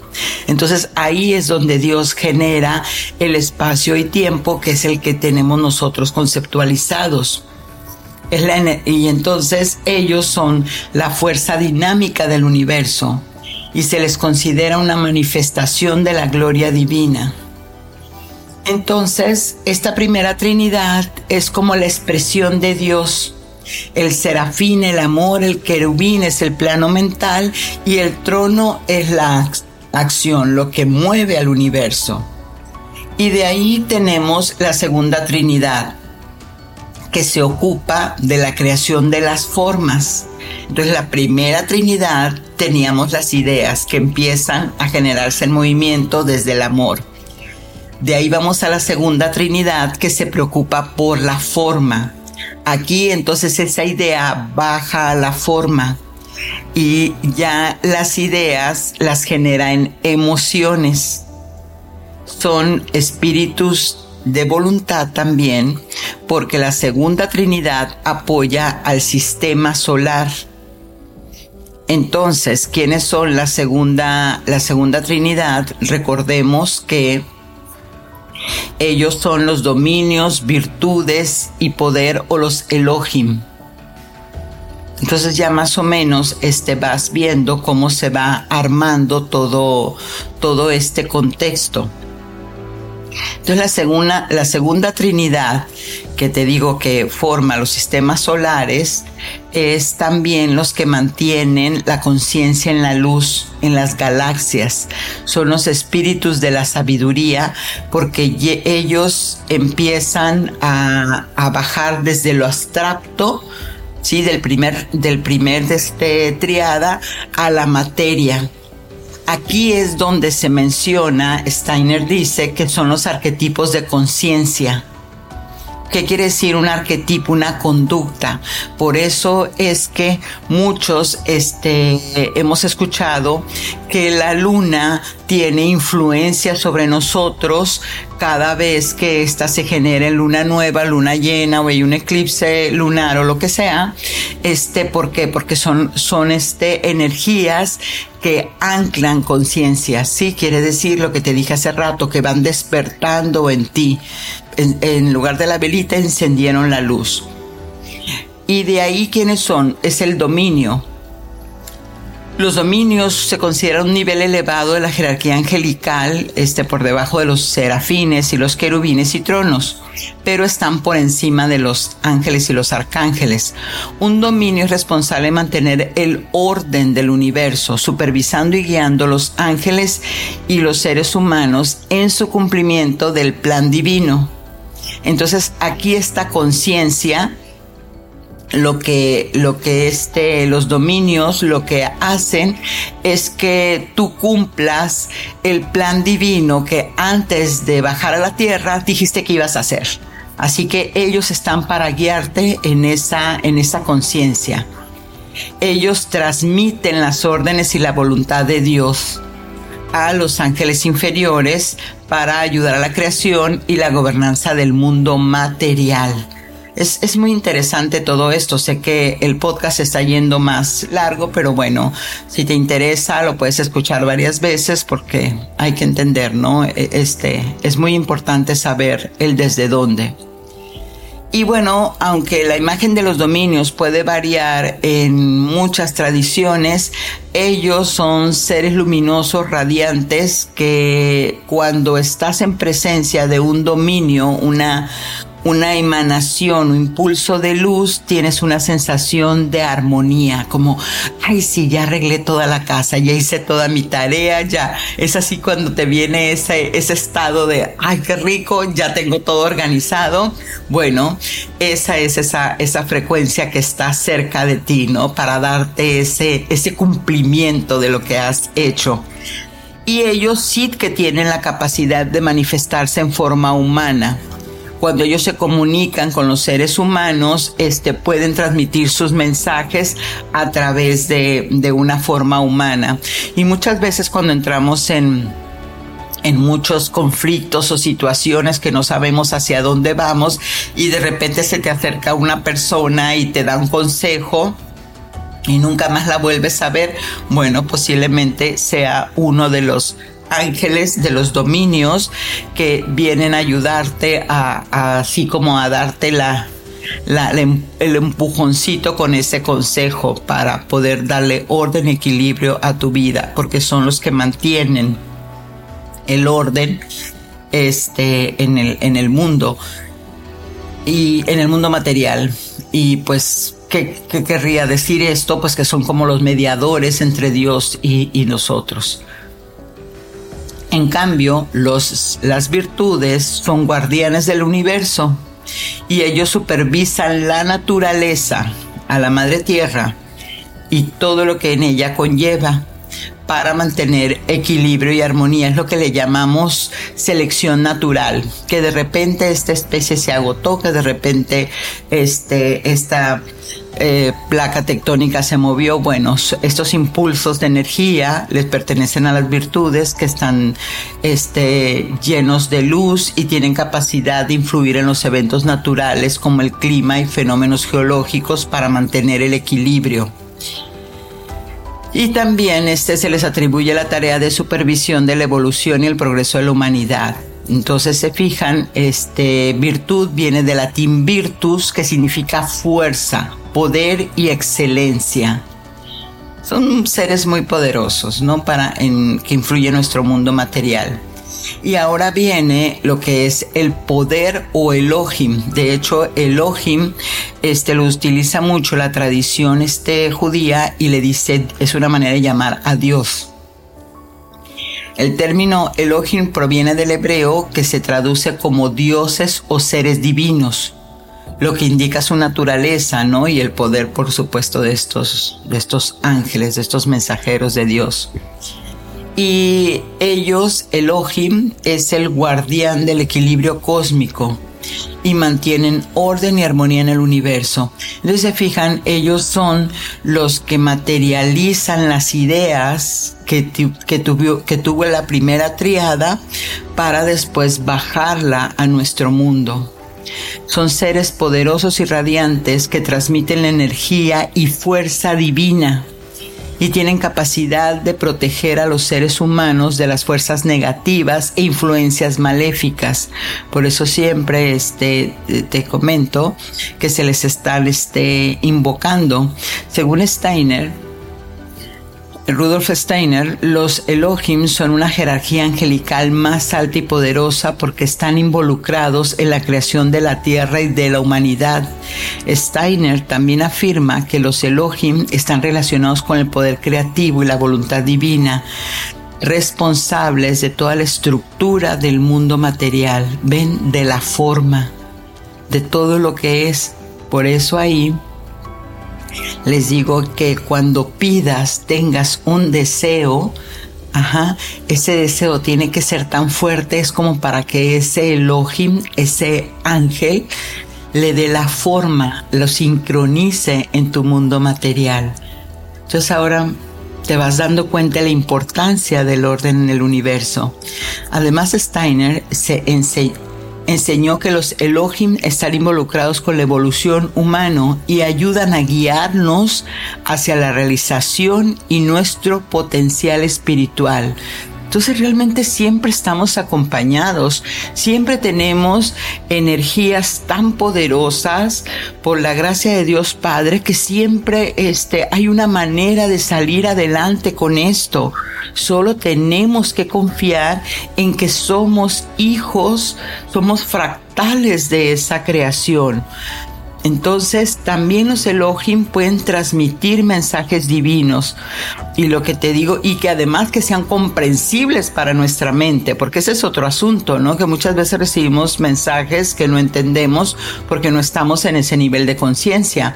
Entonces ahí es donde Dios genera el espacio y tiempo que es el que tenemos nosotros conceptualizados. y entonces ellos son la fuerza dinámica del universo y se les considera una manifestación de la gloria divina. Entonces, esta primera Trinidad es como la expresión de Dios. El serafín, el amor, el querubín es el plano mental y el trono es la acción, lo que mueve al universo. Y de ahí tenemos la segunda Trinidad, que se ocupa de la creación de las formas. Entonces la primera Trinidad teníamos las ideas que empiezan a generarse en movimiento desde el amor. De ahí vamos a la segunda Trinidad que se preocupa por la forma. Aquí entonces esa idea baja a la forma y ya las ideas las genera en emociones. Son espíritus de voluntad también, porque la segunda Trinidad apoya al sistema solar. Entonces, ¿quiénes son la segunda, la segunda Trinidad? Recordemos que ellos son los dominios, virtudes y poder o los Elohim. Entonces ya más o menos este vas viendo cómo se va armando todo, todo este contexto. Entonces la segunda, la segunda Trinidad que te digo que forma los sistemas solares es también los que mantienen la conciencia en la luz, en las galaxias. Son los espíritus de la sabiduría porque ellos empiezan a, a bajar desde lo abstracto, ¿sí? del primer, del primer de este triada a la materia Aquí es donde se menciona, Steiner dice, que son los arquetipos de conciencia. ¿Qué quiere decir un arquetipo? Una conducta. Por eso es que muchos este, hemos escuchado que la luna tiene influencia sobre nosotros cada vez que ésta se genere luna nueva, luna llena o hay un eclipse lunar o lo que sea. Este, ¿por qué? Porque son, son este, energías que anclan conciencia, sí, quiere decir lo que te dije hace rato, que van despertando en ti. En, lugar de la velita encendieron la luz. Y de ahí, ¿quiénes son? Es el dominio, los dominios se consideran un nivel elevado de la jerarquía angelical, este, por debajo de los serafines y los querubines y tronos, pero están por encima de los ángeles y los arcángeles. Un dominio es responsable de mantener el orden del universo, supervisando y guiando los ángeles y los seres humanos en su cumplimiento del plan divino. Entonces aquí esta conciencia lo que, lo que este, los dominios lo que hacen es que tú cumplas el plan divino que antes de bajar a la tierra dijiste que ibas a hacer. Así que ellos están para guiarte en esa, en esa conciencia. Ellos transmiten las órdenes y la voluntad de Dios a los ángeles inferiores para ayudar a la creación y la gobernanza del mundo material. Es, muy interesante todo esto. Sé que el podcast está yendo más largo, pero bueno, si te interesa lo puedes escuchar varias veces porque hay que entender, ¿no? E, este, es muy importante saber el desde dónde. Y bueno, aunque la imagen de los dominios puede variar en muchas tradiciones, ellos son seres luminosos radiantes que cuando estás en presencia de un dominio, una, una emanación o impulso de luz, tienes una sensación de armonía, como, ay, sí, ya arreglé toda la casa, ya hice toda mi tarea, ya. Es así cuando te viene ese, ese estado de, ay, qué rico, ya tengo todo organizado. Bueno, esa es esa, esa frecuencia que está cerca de ti, ¿no? Para darte ese, ese cumplimiento de lo que has hecho y ellos sí que tienen la capacidad de manifestarse en forma humana cuando ellos se comunican con los seres humanos, este, pueden transmitir sus mensajes a través de, de una forma humana. Y muchas veces cuando entramos en, en muchos conflictos o situaciones que no sabemos hacia dónde vamos y de repente se te acerca una persona y te da un consejo y nunca más la vuelves a ver, bueno, posiblemente sea uno de los ángeles de los dominios que vienen a ayudarte a, así como a darte la, em, el empujoncito con ese consejo para poder darle orden y equilibrio a tu vida, porque son los que mantienen el orden este, en, el, mundo y en el mundo material. Y pues, ¿qué, querría decir esto? Pues que son como los mediadores entre Dios y nosotros. En cambio, los, las virtudes son guardianes del universo y ellos supervisan la naturaleza, a la madre tierra y todo lo que en ella conlleva para mantener equilibrio y armonía. Es lo que le llamamos selección natural, que de repente esta especie se agotó, que de repente este, esta eh, placa tectónica se movió. Bueno, estos impulsos de energía les pertenecen a las virtudes que están este, llenos de luz y tienen capacidad de influir en los eventos naturales como el clima y fenómenos geológicos para mantener el equilibrio. Y también este se les atribuye la tarea de supervisión de la evolución y el progreso de la humanidad. Entonces se fijan, este virtud viene del latín virtus, que significa fuerza, poder y excelencia. Son seres muy poderosos, ¿no? Para en, que influye en nuestro mundo material. Y ahora viene lo que es el poder o Elohim. De hecho, Elohim este, lo utiliza mucho la tradición este, judía y le dice, es una manera de llamar a Dios. El término Elohim proviene del hebreo que se traduce como dioses o seres divinos, lo que indica su naturaleza, ¿no? Y el poder, por supuesto, de estos, de estos ángeles, de estos mensajeros de Dios. Y ellos, Elohim, es el guardián del equilibrio cósmico y mantienen orden y armonía en el universo. Entonces se fijan, ellos son los que materializan las ideas que, que, tuvo, que tuvo la primera triada para después bajarla a nuestro mundo. Son seres poderosos y radiantes que transmiten la energía y fuerza divina y tienen capacidad de proteger a los seres humanos de las fuerzas negativas e influencias maléficas. Por eso siempre este, te comento que se les está este, invocando. Según Steiner, Rudolf Steiner, los Elohim son una jerarquía angelical más alta y poderosa porque están involucrados en la creación de la tierra y de la humanidad. Steiner también afirma que los Elohim están relacionados con el poder creativo y la voluntad divina, responsables de toda la estructura del mundo material, ven de la forma, de todo lo que es. Por eso ahí les digo que cuando pidas, tengas un deseo, Ajá, ese deseo tiene que ser tan fuerte, es como para que ese Elohim, ese ángel, le dé la forma, lo sincronice en tu mundo material. Entonces ahora te vas dando cuenta de la importancia del orden en el universo. Además, Steiner se, enseña enseñó que los Elohim están involucrados con la evolución humana y ayudan a guiarnos hacia la realización y nuestro potencial espiritual. Entonces realmente siempre estamos acompañados, siempre tenemos energías tan poderosas por la gracia de Dios Padre que siempre este, hay una manera de salir adelante con esto. Solo tenemos que confiar en que somos hijos, somos fractales de esa creación. Entonces también los Elohim pueden transmitir mensajes divinos y lo que te digo y que además que sean comprensibles para nuestra mente, porque ese es otro asunto, ¿no? Que muchas veces recibimos mensajes que no entendemos porque no estamos en ese nivel de conciencia.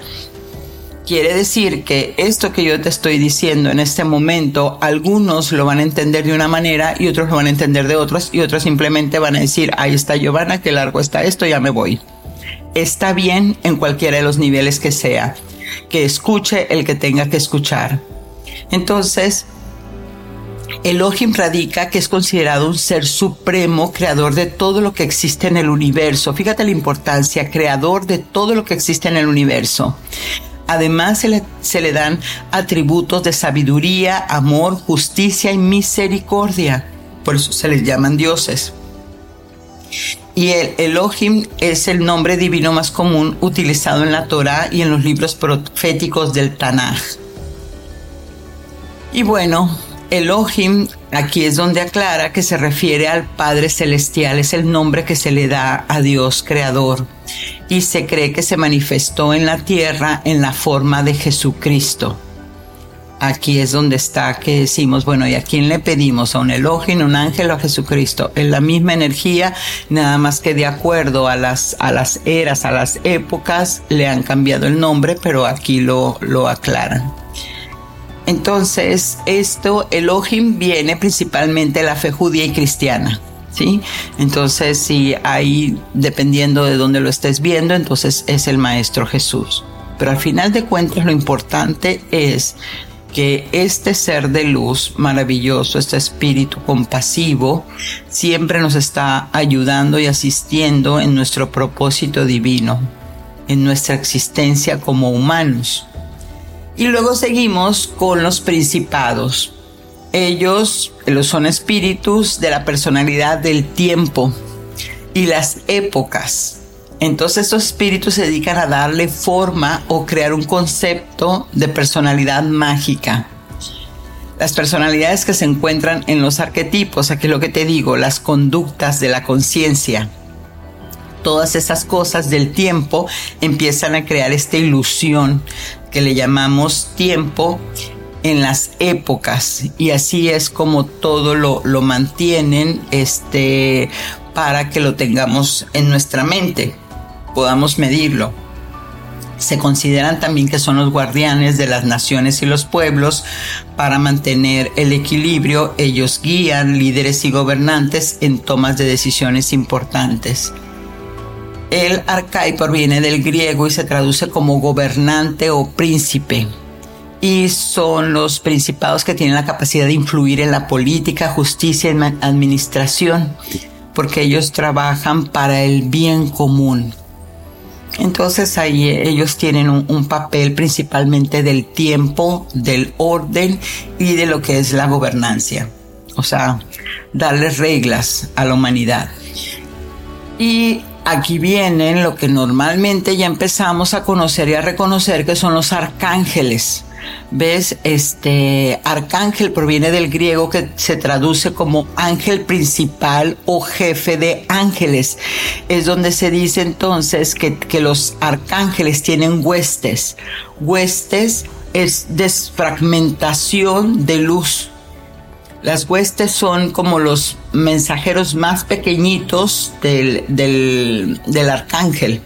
Quiere decir que esto que yo te estoy diciendo en este momento, algunos lo van a entender de una manera y otros lo van a entender de otros y otros simplemente van a decir, ahí está Giovanna, qué largo está esto, ya me voy está bien en cualquiera de los niveles que sea, que escuche el que tenga que escuchar. Entonces, Elohim radica que es considerado un ser supremo, creador de todo lo que existe en el universo. Fíjate la importancia, creador de todo lo que existe en el universo. Además se le, se le dan atributos de sabiduría, amor, justicia y misericordia. Por eso se les llaman dioses y el Elohim es el nombre divino más común utilizado en la Torah y en los libros proféticos del Tanaj. Y bueno, Elohim aquí es donde aclara que se refiere al Padre Celestial, es el nombre que se le da a Dios Creador y se cree que se manifestó en la tierra en la forma de Jesucristo aquí es donde está que decimos, bueno, ¿y a quién le pedimos? ¿A un elogio, un ángel o a Jesucristo? Es la misma energía, nada más que de acuerdo a las, a las eras, a las épocas, le han cambiado el nombre, pero aquí lo, lo aclaran. Entonces, esto, Elohim viene principalmente de la fe judía y cristiana. ¿Sí? Entonces, si ahí, dependiendo de dónde lo estés viendo, entonces es el Maestro Jesús. Pero al final de cuentas, lo importante es que este ser de luz maravilloso, este espíritu compasivo, siempre nos está ayudando y asistiendo en nuestro propósito divino, en nuestra existencia como humanos. Y luego seguimos con los principados. Ellos son espíritus de la personalidad del tiempo y las épocas entonces estos espíritus se dedican a darle forma o crear un concepto de personalidad mágica. Las personalidades que se encuentran en los arquetipos, aquí lo que te digo, las conductas de la conciencia, todas esas cosas del tiempo empiezan a crear esta ilusión que le llamamos tiempo en las épocas. Y así es como todo lo, lo mantienen este, para que lo tengamos en nuestra mente podamos medirlo. Se consideran también que son los guardianes de las naciones y los pueblos para mantener el equilibrio. Ellos guían líderes y gobernantes en tomas de decisiones importantes. El arcai proviene del griego y se traduce como gobernante o príncipe. Y son los principados que tienen la capacidad de influir en la política, justicia y administración, porque ellos trabajan para el bien común. Entonces ahí ellos tienen un, papel principalmente del tiempo, del orden y de lo que es la gobernancia. O sea, darles reglas a la humanidad. Y aquí vienen lo que normalmente ya empezamos a conocer y a reconocer que son los arcángeles. ¿Ves? Este arcángel proviene del griego que se traduce como ángel principal o jefe de ángeles. Es donde se dice entonces que, que los arcángeles tienen huestes. Huestes es desfragmentación de luz. Las huestes son como los mensajeros más pequeñitos del, del, del arcángel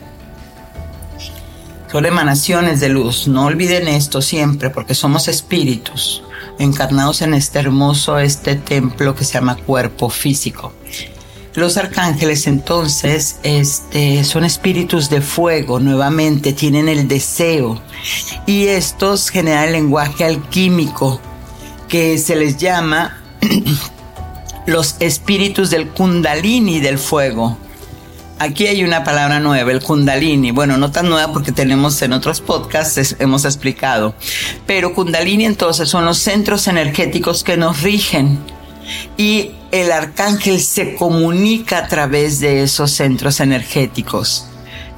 son emanaciones de luz. No olviden esto siempre porque somos espíritus encarnados en este hermoso, este templo que se llama cuerpo físico. Los arcángeles entonces este, son espíritus de fuego, nuevamente tienen el deseo y estos generan el lenguaje alquímico que se les llama los espíritus del kundalini del fuego. Aquí hay una palabra nueva, el kundalini. Bueno, no tan nueva porque tenemos en otros podcasts, hemos explicado. Pero kundalini entonces son los centros energéticos que nos rigen. y el arcángel se comunica a través de esos centros energéticos.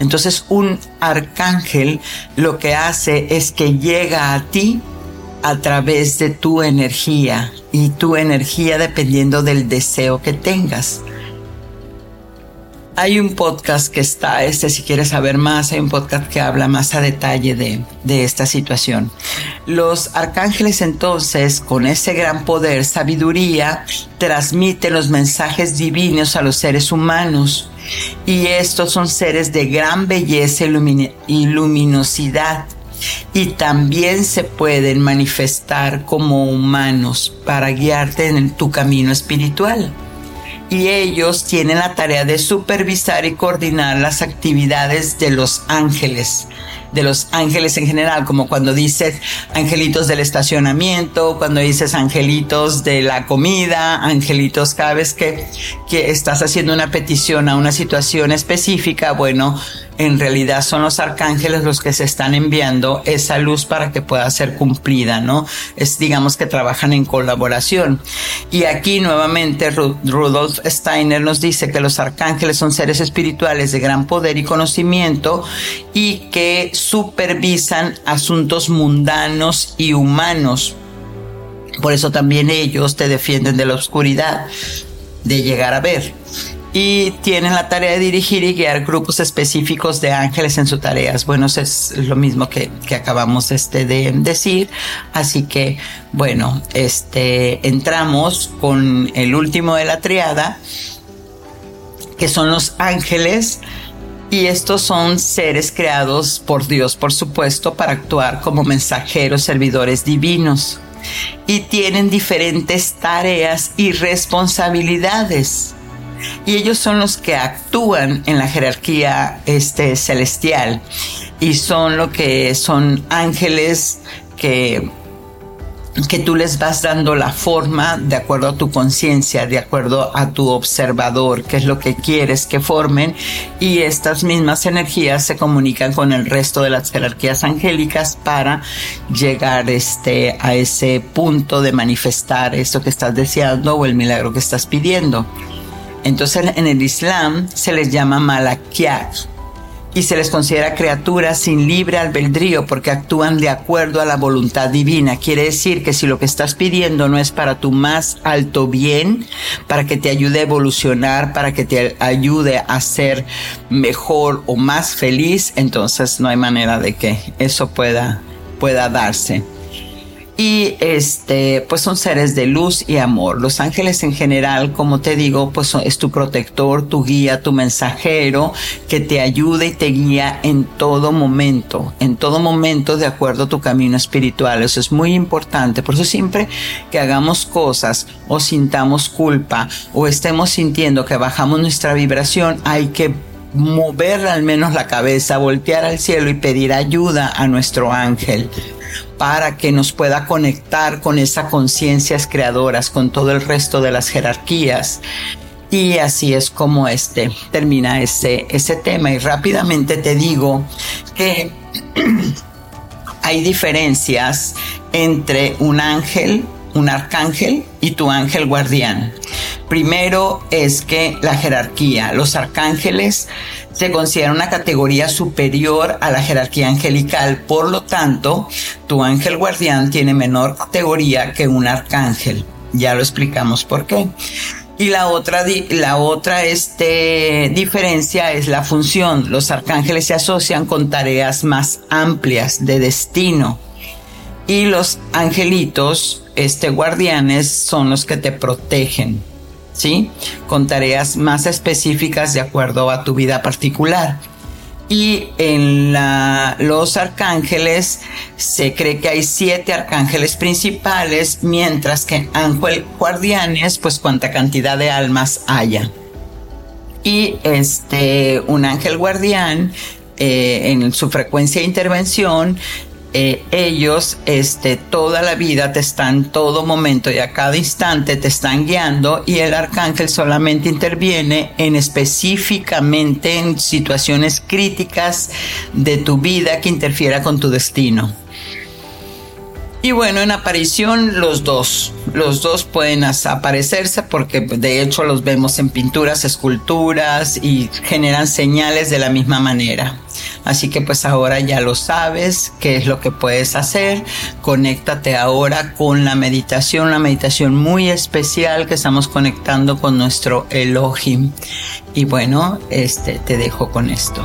Entonces un arcángel lo que hace es que llega a ti a través de tu energía y tu energía dependiendo del deseo que tengas. Hay un podcast que está, este si quieres saber más, hay un podcast que habla más a detalle de, de esta situación. Los arcángeles entonces, con ese gran poder, sabiduría, transmiten los mensajes divinos a los seres humanos. Y estos son seres de gran belleza y luminosidad y también se pueden manifestar como humanos para guiarte en tu camino espiritual y ellos tienen la tarea de supervisar y coordinar las actividades de los ángeles, de los ángeles en general, como cuando dices angelitos del estacionamiento, cuando dices angelitos de la comida, angelitos cada vez que, que estás haciendo una petición a una situación específica, bueno, en realidad son los arcángeles los que se están enviando esa luz para que pueda ser cumplida, ¿no? Es digamos que trabajan en colaboración. Y aquí nuevamente Rudolf Steiner nos dice que los arcángeles son seres espirituales de gran poder y conocimiento y que supervisan asuntos mundanos y humanos. Por eso también ellos te defienden de la oscuridad, de llegar a ver y tienen la tarea de dirigir y guiar grupos específicos de ángeles en sus tareas. Bueno, eso es lo mismo que, acabamos este, de decir. Así que, bueno, este, entramos con el último de la triada, que son los ángeles. Y estos son seres creados por Dios, por supuesto, para actuar como mensajeros, servidores divinos. Y tienen diferentes tareas y responsabilidades y ellos son los que actúan en la jerarquía este, celestial y son lo que son ángeles que que tú les vas dando la forma de acuerdo a tu conciencia, de acuerdo a tu observador, qué es lo que quieres que formen y estas mismas energías se comunican con el resto de las jerarquías angélicas para llegar este, a ese punto de manifestar eso que estás deseando o el milagro que estás pidiendo. Entonces en el Islam se les llama malakiat y se les considera criaturas sin libre albedrío porque actúan de acuerdo a la voluntad divina. Quiere decir que si lo que estás pidiendo no es para tu más alto bien, para que te ayude a evolucionar, para que te ayude a ser mejor o más feliz, entonces no hay manera de que eso pueda, pueda darse y este pues son seres de luz y amor. Los ángeles en general, como te digo, pues es tu protector, tu guía, tu mensajero que te ayuda y te guía en todo momento, en todo momento de acuerdo a tu camino espiritual. Eso es muy importante. Por eso siempre que hagamos cosas o sintamos culpa o estemos sintiendo que bajamos nuestra vibración, hay que mover al menos la cabeza, voltear al cielo y pedir ayuda a nuestro ángel para que nos pueda conectar con esas conciencias creadoras, con todo el resto de las jerarquías. Y así es como este termina ese, ese tema. Y rápidamente te digo que hay diferencias entre un ángel, un arcángel y tu ángel guardián. Primero es que la jerarquía, los arcángeles se considera una categoría superior a la jerarquía angelical, por lo tanto, tu ángel guardián tiene menor categoría que un arcángel. Ya lo explicamos por qué. Y la otra, la otra este, diferencia es la función. Los arcángeles se asocian con tareas más amplias de destino. Y los angelitos, este, guardianes, son los que te protegen. ¿Sí? Con tareas más específicas de acuerdo a tu vida particular. Y en los arcángeles se cree que hay siete arcángeles principales, mientras que ángel guardianes, pues cuánta cantidad de almas haya. Y este, un ángel guardián eh, en su frecuencia de intervención eh, ellos este, toda la vida te están, todo momento y a cada instante te están guiando y el arcángel solamente interviene en específicamente en situaciones críticas de tu vida que interfiera con tu destino. Y bueno, en aparición los dos, los dos pueden aparecerse porque de hecho los vemos en pinturas, esculturas y generan señales de la misma manera. Así que pues ahora ya lo sabes, qué es lo que puedes hacer. Conéctate ahora con la meditación, una meditación muy especial que estamos conectando con nuestro Elohim. Y bueno, este te dejo con esto.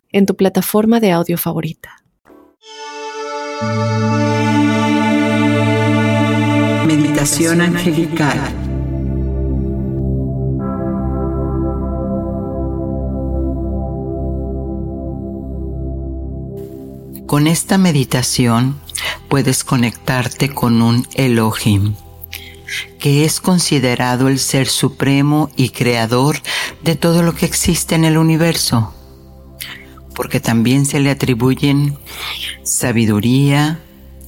en tu plataforma de audio favorita. Meditación angelical. Con esta meditación puedes conectarte con un Elohim, que es considerado el ser supremo y creador de todo lo que existe en el universo porque también se le atribuyen sabiduría,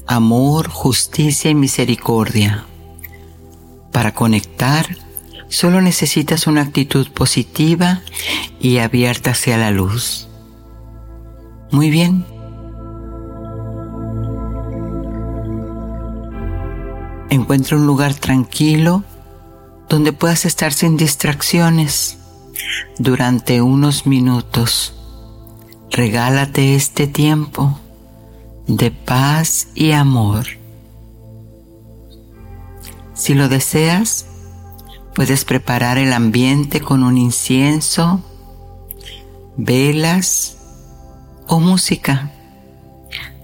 amor, justicia y misericordia. Para conectar, solo necesitas una actitud positiva y abierta hacia la luz. Muy bien. Encuentra un lugar tranquilo donde puedas estar sin distracciones durante unos minutos regálate este tiempo de paz y amor. Si lo deseas, puedes preparar el ambiente con un incienso, velas o música,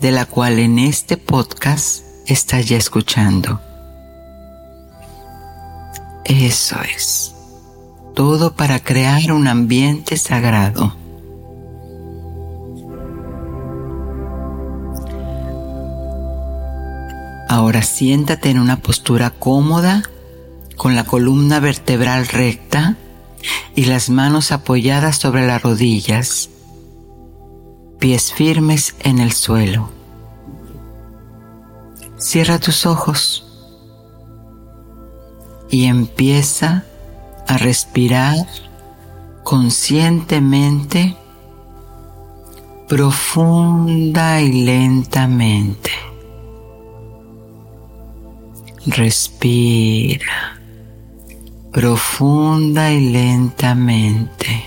de la cual en este podcast estás ya escuchando. Eso es. Todo para crear un ambiente sagrado. Ahora siéntate en una postura cómoda, con la columna vertebral recta y las manos apoyadas sobre las rodillas, pies firmes en el suelo. Cierra tus ojos y empieza a respirar conscientemente, profunda y lentamente. Respira profunda y lentamente,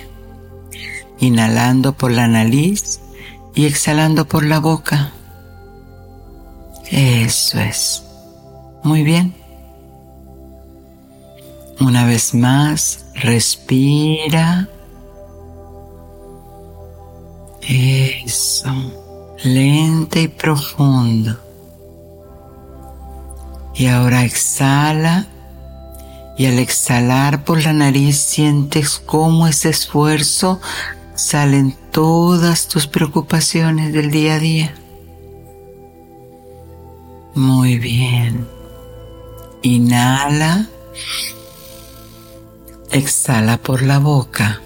inhalando por la nariz y exhalando por la boca. Eso es. Muy bien. Una vez más, respira. Eso. Lenta y profundo. Y ahora exhala y al exhalar por la nariz sientes cómo ese esfuerzo salen todas tus preocupaciones del día a día. Muy bien. Inhala. Exhala por la boca.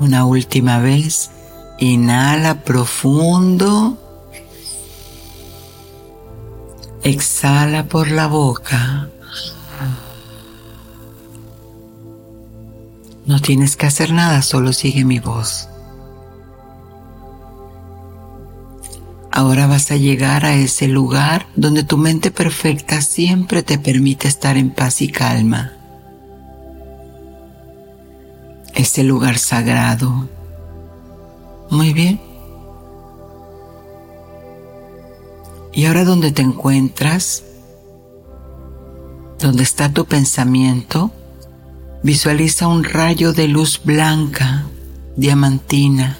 Una última vez. Inhala profundo. Exhala por la boca. No tienes que hacer nada, solo sigue mi voz. Ahora vas a llegar a ese lugar donde tu mente perfecta siempre te permite estar en paz y calma. Ese lugar sagrado. Muy bien. Y ahora donde te encuentras, donde está tu pensamiento, visualiza un rayo de luz blanca, diamantina,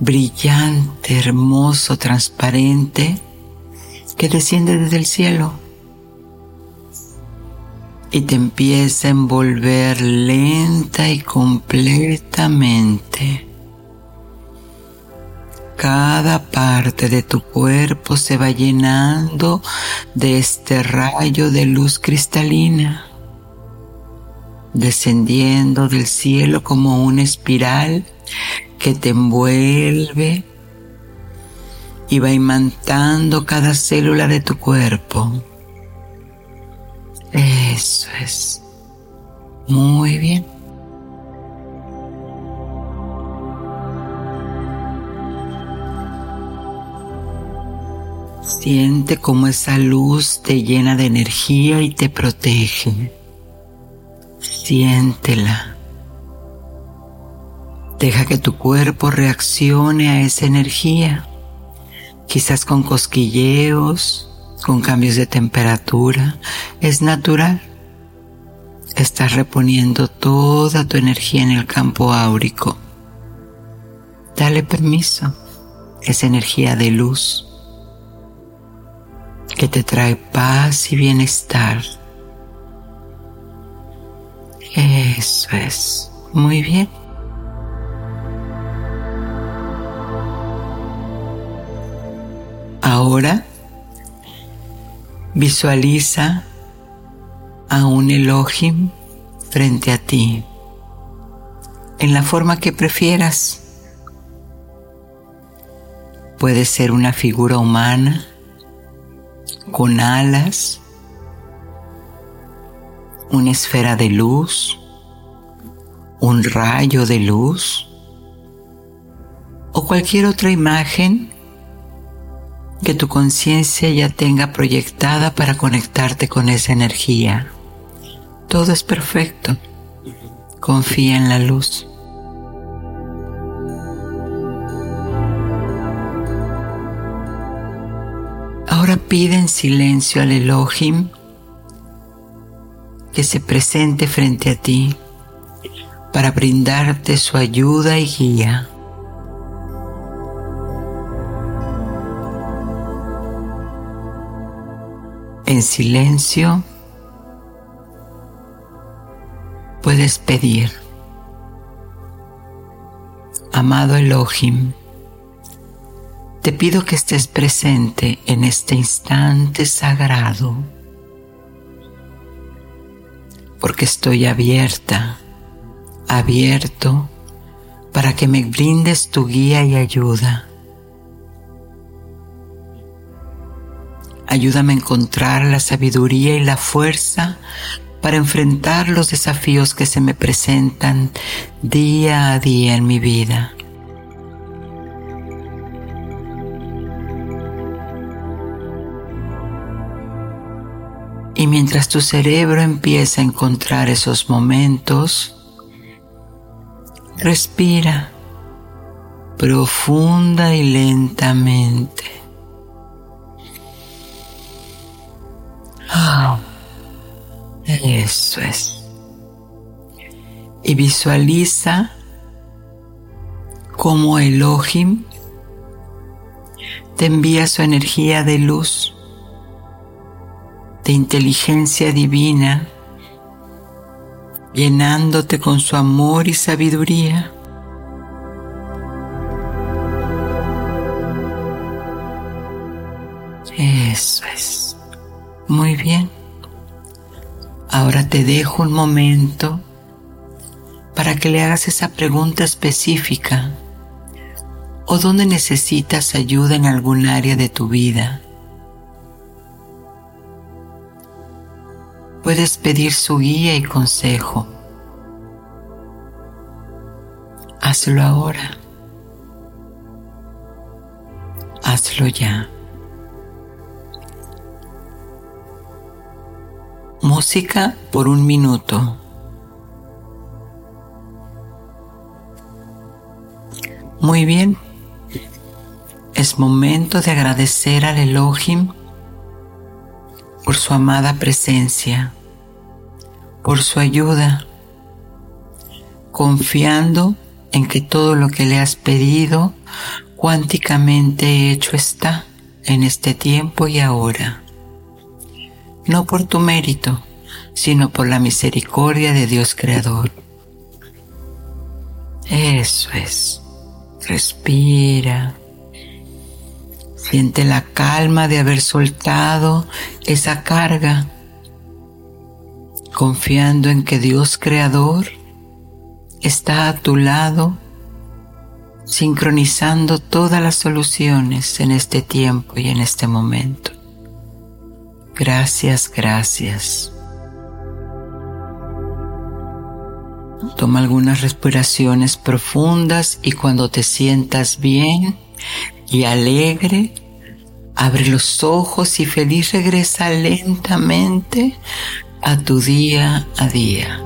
brillante, hermoso, transparente, que desciende desde el cielo. y te empieza a envolver lenta y completamente. Cada parte de tu cuerpo se va llenando de este rayo de luz cristalina, descendiendo del cielo como una espiral que te envuelve y va imantando cada célula de tu cuerpo. Eso es. Muy bien. Siente cómo esa luz te llena de energía y te protege. Siéntela. Deja que tu cuerpo reaccione a esa energía, quizás con cosquilleos, con cambios de temperatura. Es natural. Estás reponiendo toda tu energía en el campo áurico. Dale permiso. Esa energía de luz que te trae paz y bienestar. Eso es. Muy bien. Ahora visualiza a un Elohim frente a ti, en la forma que prefieras. Puede ser una figura humana con alas, una esfera de luz, un rayo de luz o cualquier otra imagen que tu conciencia ya tenga proyectada para conectarte con esa energía. Todo es perfecto. Confía en la luz. Ahora pide en silencio al Elohim que se presente frente a ti para brindarte su ayuda y guía. En silencio puedes pedir, amado Elohim, te pido que estés presente en este instante sagrado, porque estoy abierta, abierto para que me brindes tu guía y ayuda. Ayúdame a encontrar la sabiduría y la fuerza para enfrentar los desafíos que se me presentan día a día en mi vida. Y mientras tu cerebro empieza a encontrar esos momentos, respira profunda y lentamente. Ah, eso es. Y visualiza cómo Elohim te envía su energía de luz de inteligencia divina, llenándote con su amor y sabiduría. Eso es. Muy bien. Ahora te dejo un momento para que le hagas esa pregunta específica o donde necesitas ayuda en algún área de tu vida. Puedes pedir su guía y consejo. Hazlo ahora. Hazlo ya. Música por un minuto. Muy bien. Es momento de agradecer al Elohim por su amada presencia por su ayuda, confiando en que todo lo que le has pedido cuánticamente hecho está en este tiempo y ahora. No por tu mérito, sino por la misericordia de Dios Creador. Eso es. Respira. Siente la calma de haber soltado esa carga, confiando en que Dios Creador está a tu lado, sincronizando todas las soluciones en este tiempo y en este momento. Gracias, gracias. Toma algunas respiraciones profundas y cuando te sientas bien y alegre, abre los ojos y feliz regresa lentamente a tu día a día.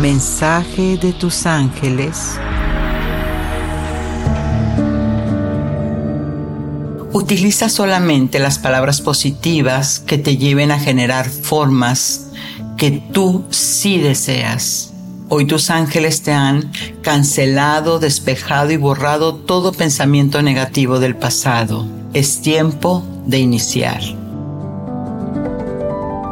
Mensaje de tus ángeles. Utiliza solamente las palabras positivas que te lleven a generar formas que tú sí deseas. Hoy tus ángeles te han cancelado, despejado y borrado todo pensamiento negativo del pasado. Es tiempo de iniciar.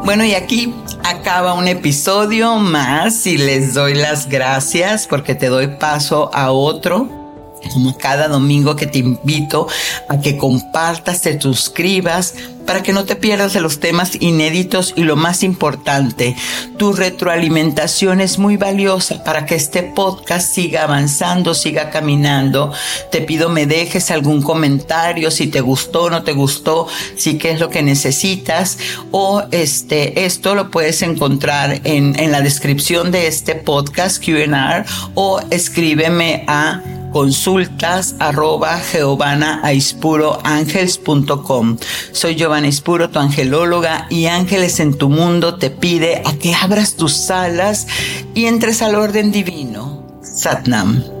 Bueno, y aquí acaba un episodio más y les doy las gracias porque te doy paso a otro como cada domingo que te invito a que compartas, te suscribas para que no te pierdas de los temas inéditos y lo más importante, tu retroalimentación es muy valiosa para que este podcast siga avanzando, siga caminando. Te pido me dejes algún comentario si te gustó no te gustó, si qué es lo que necesitas o este esto lo puedes encontrar en, en la descripción de este podcast Q&A o escríbeme a consultas arroba Soy Giovanna Ispuro, tu angelóloga, y Ángeles en tu mundo te pide a que abras tus alas y entres al orden divino. Satnam.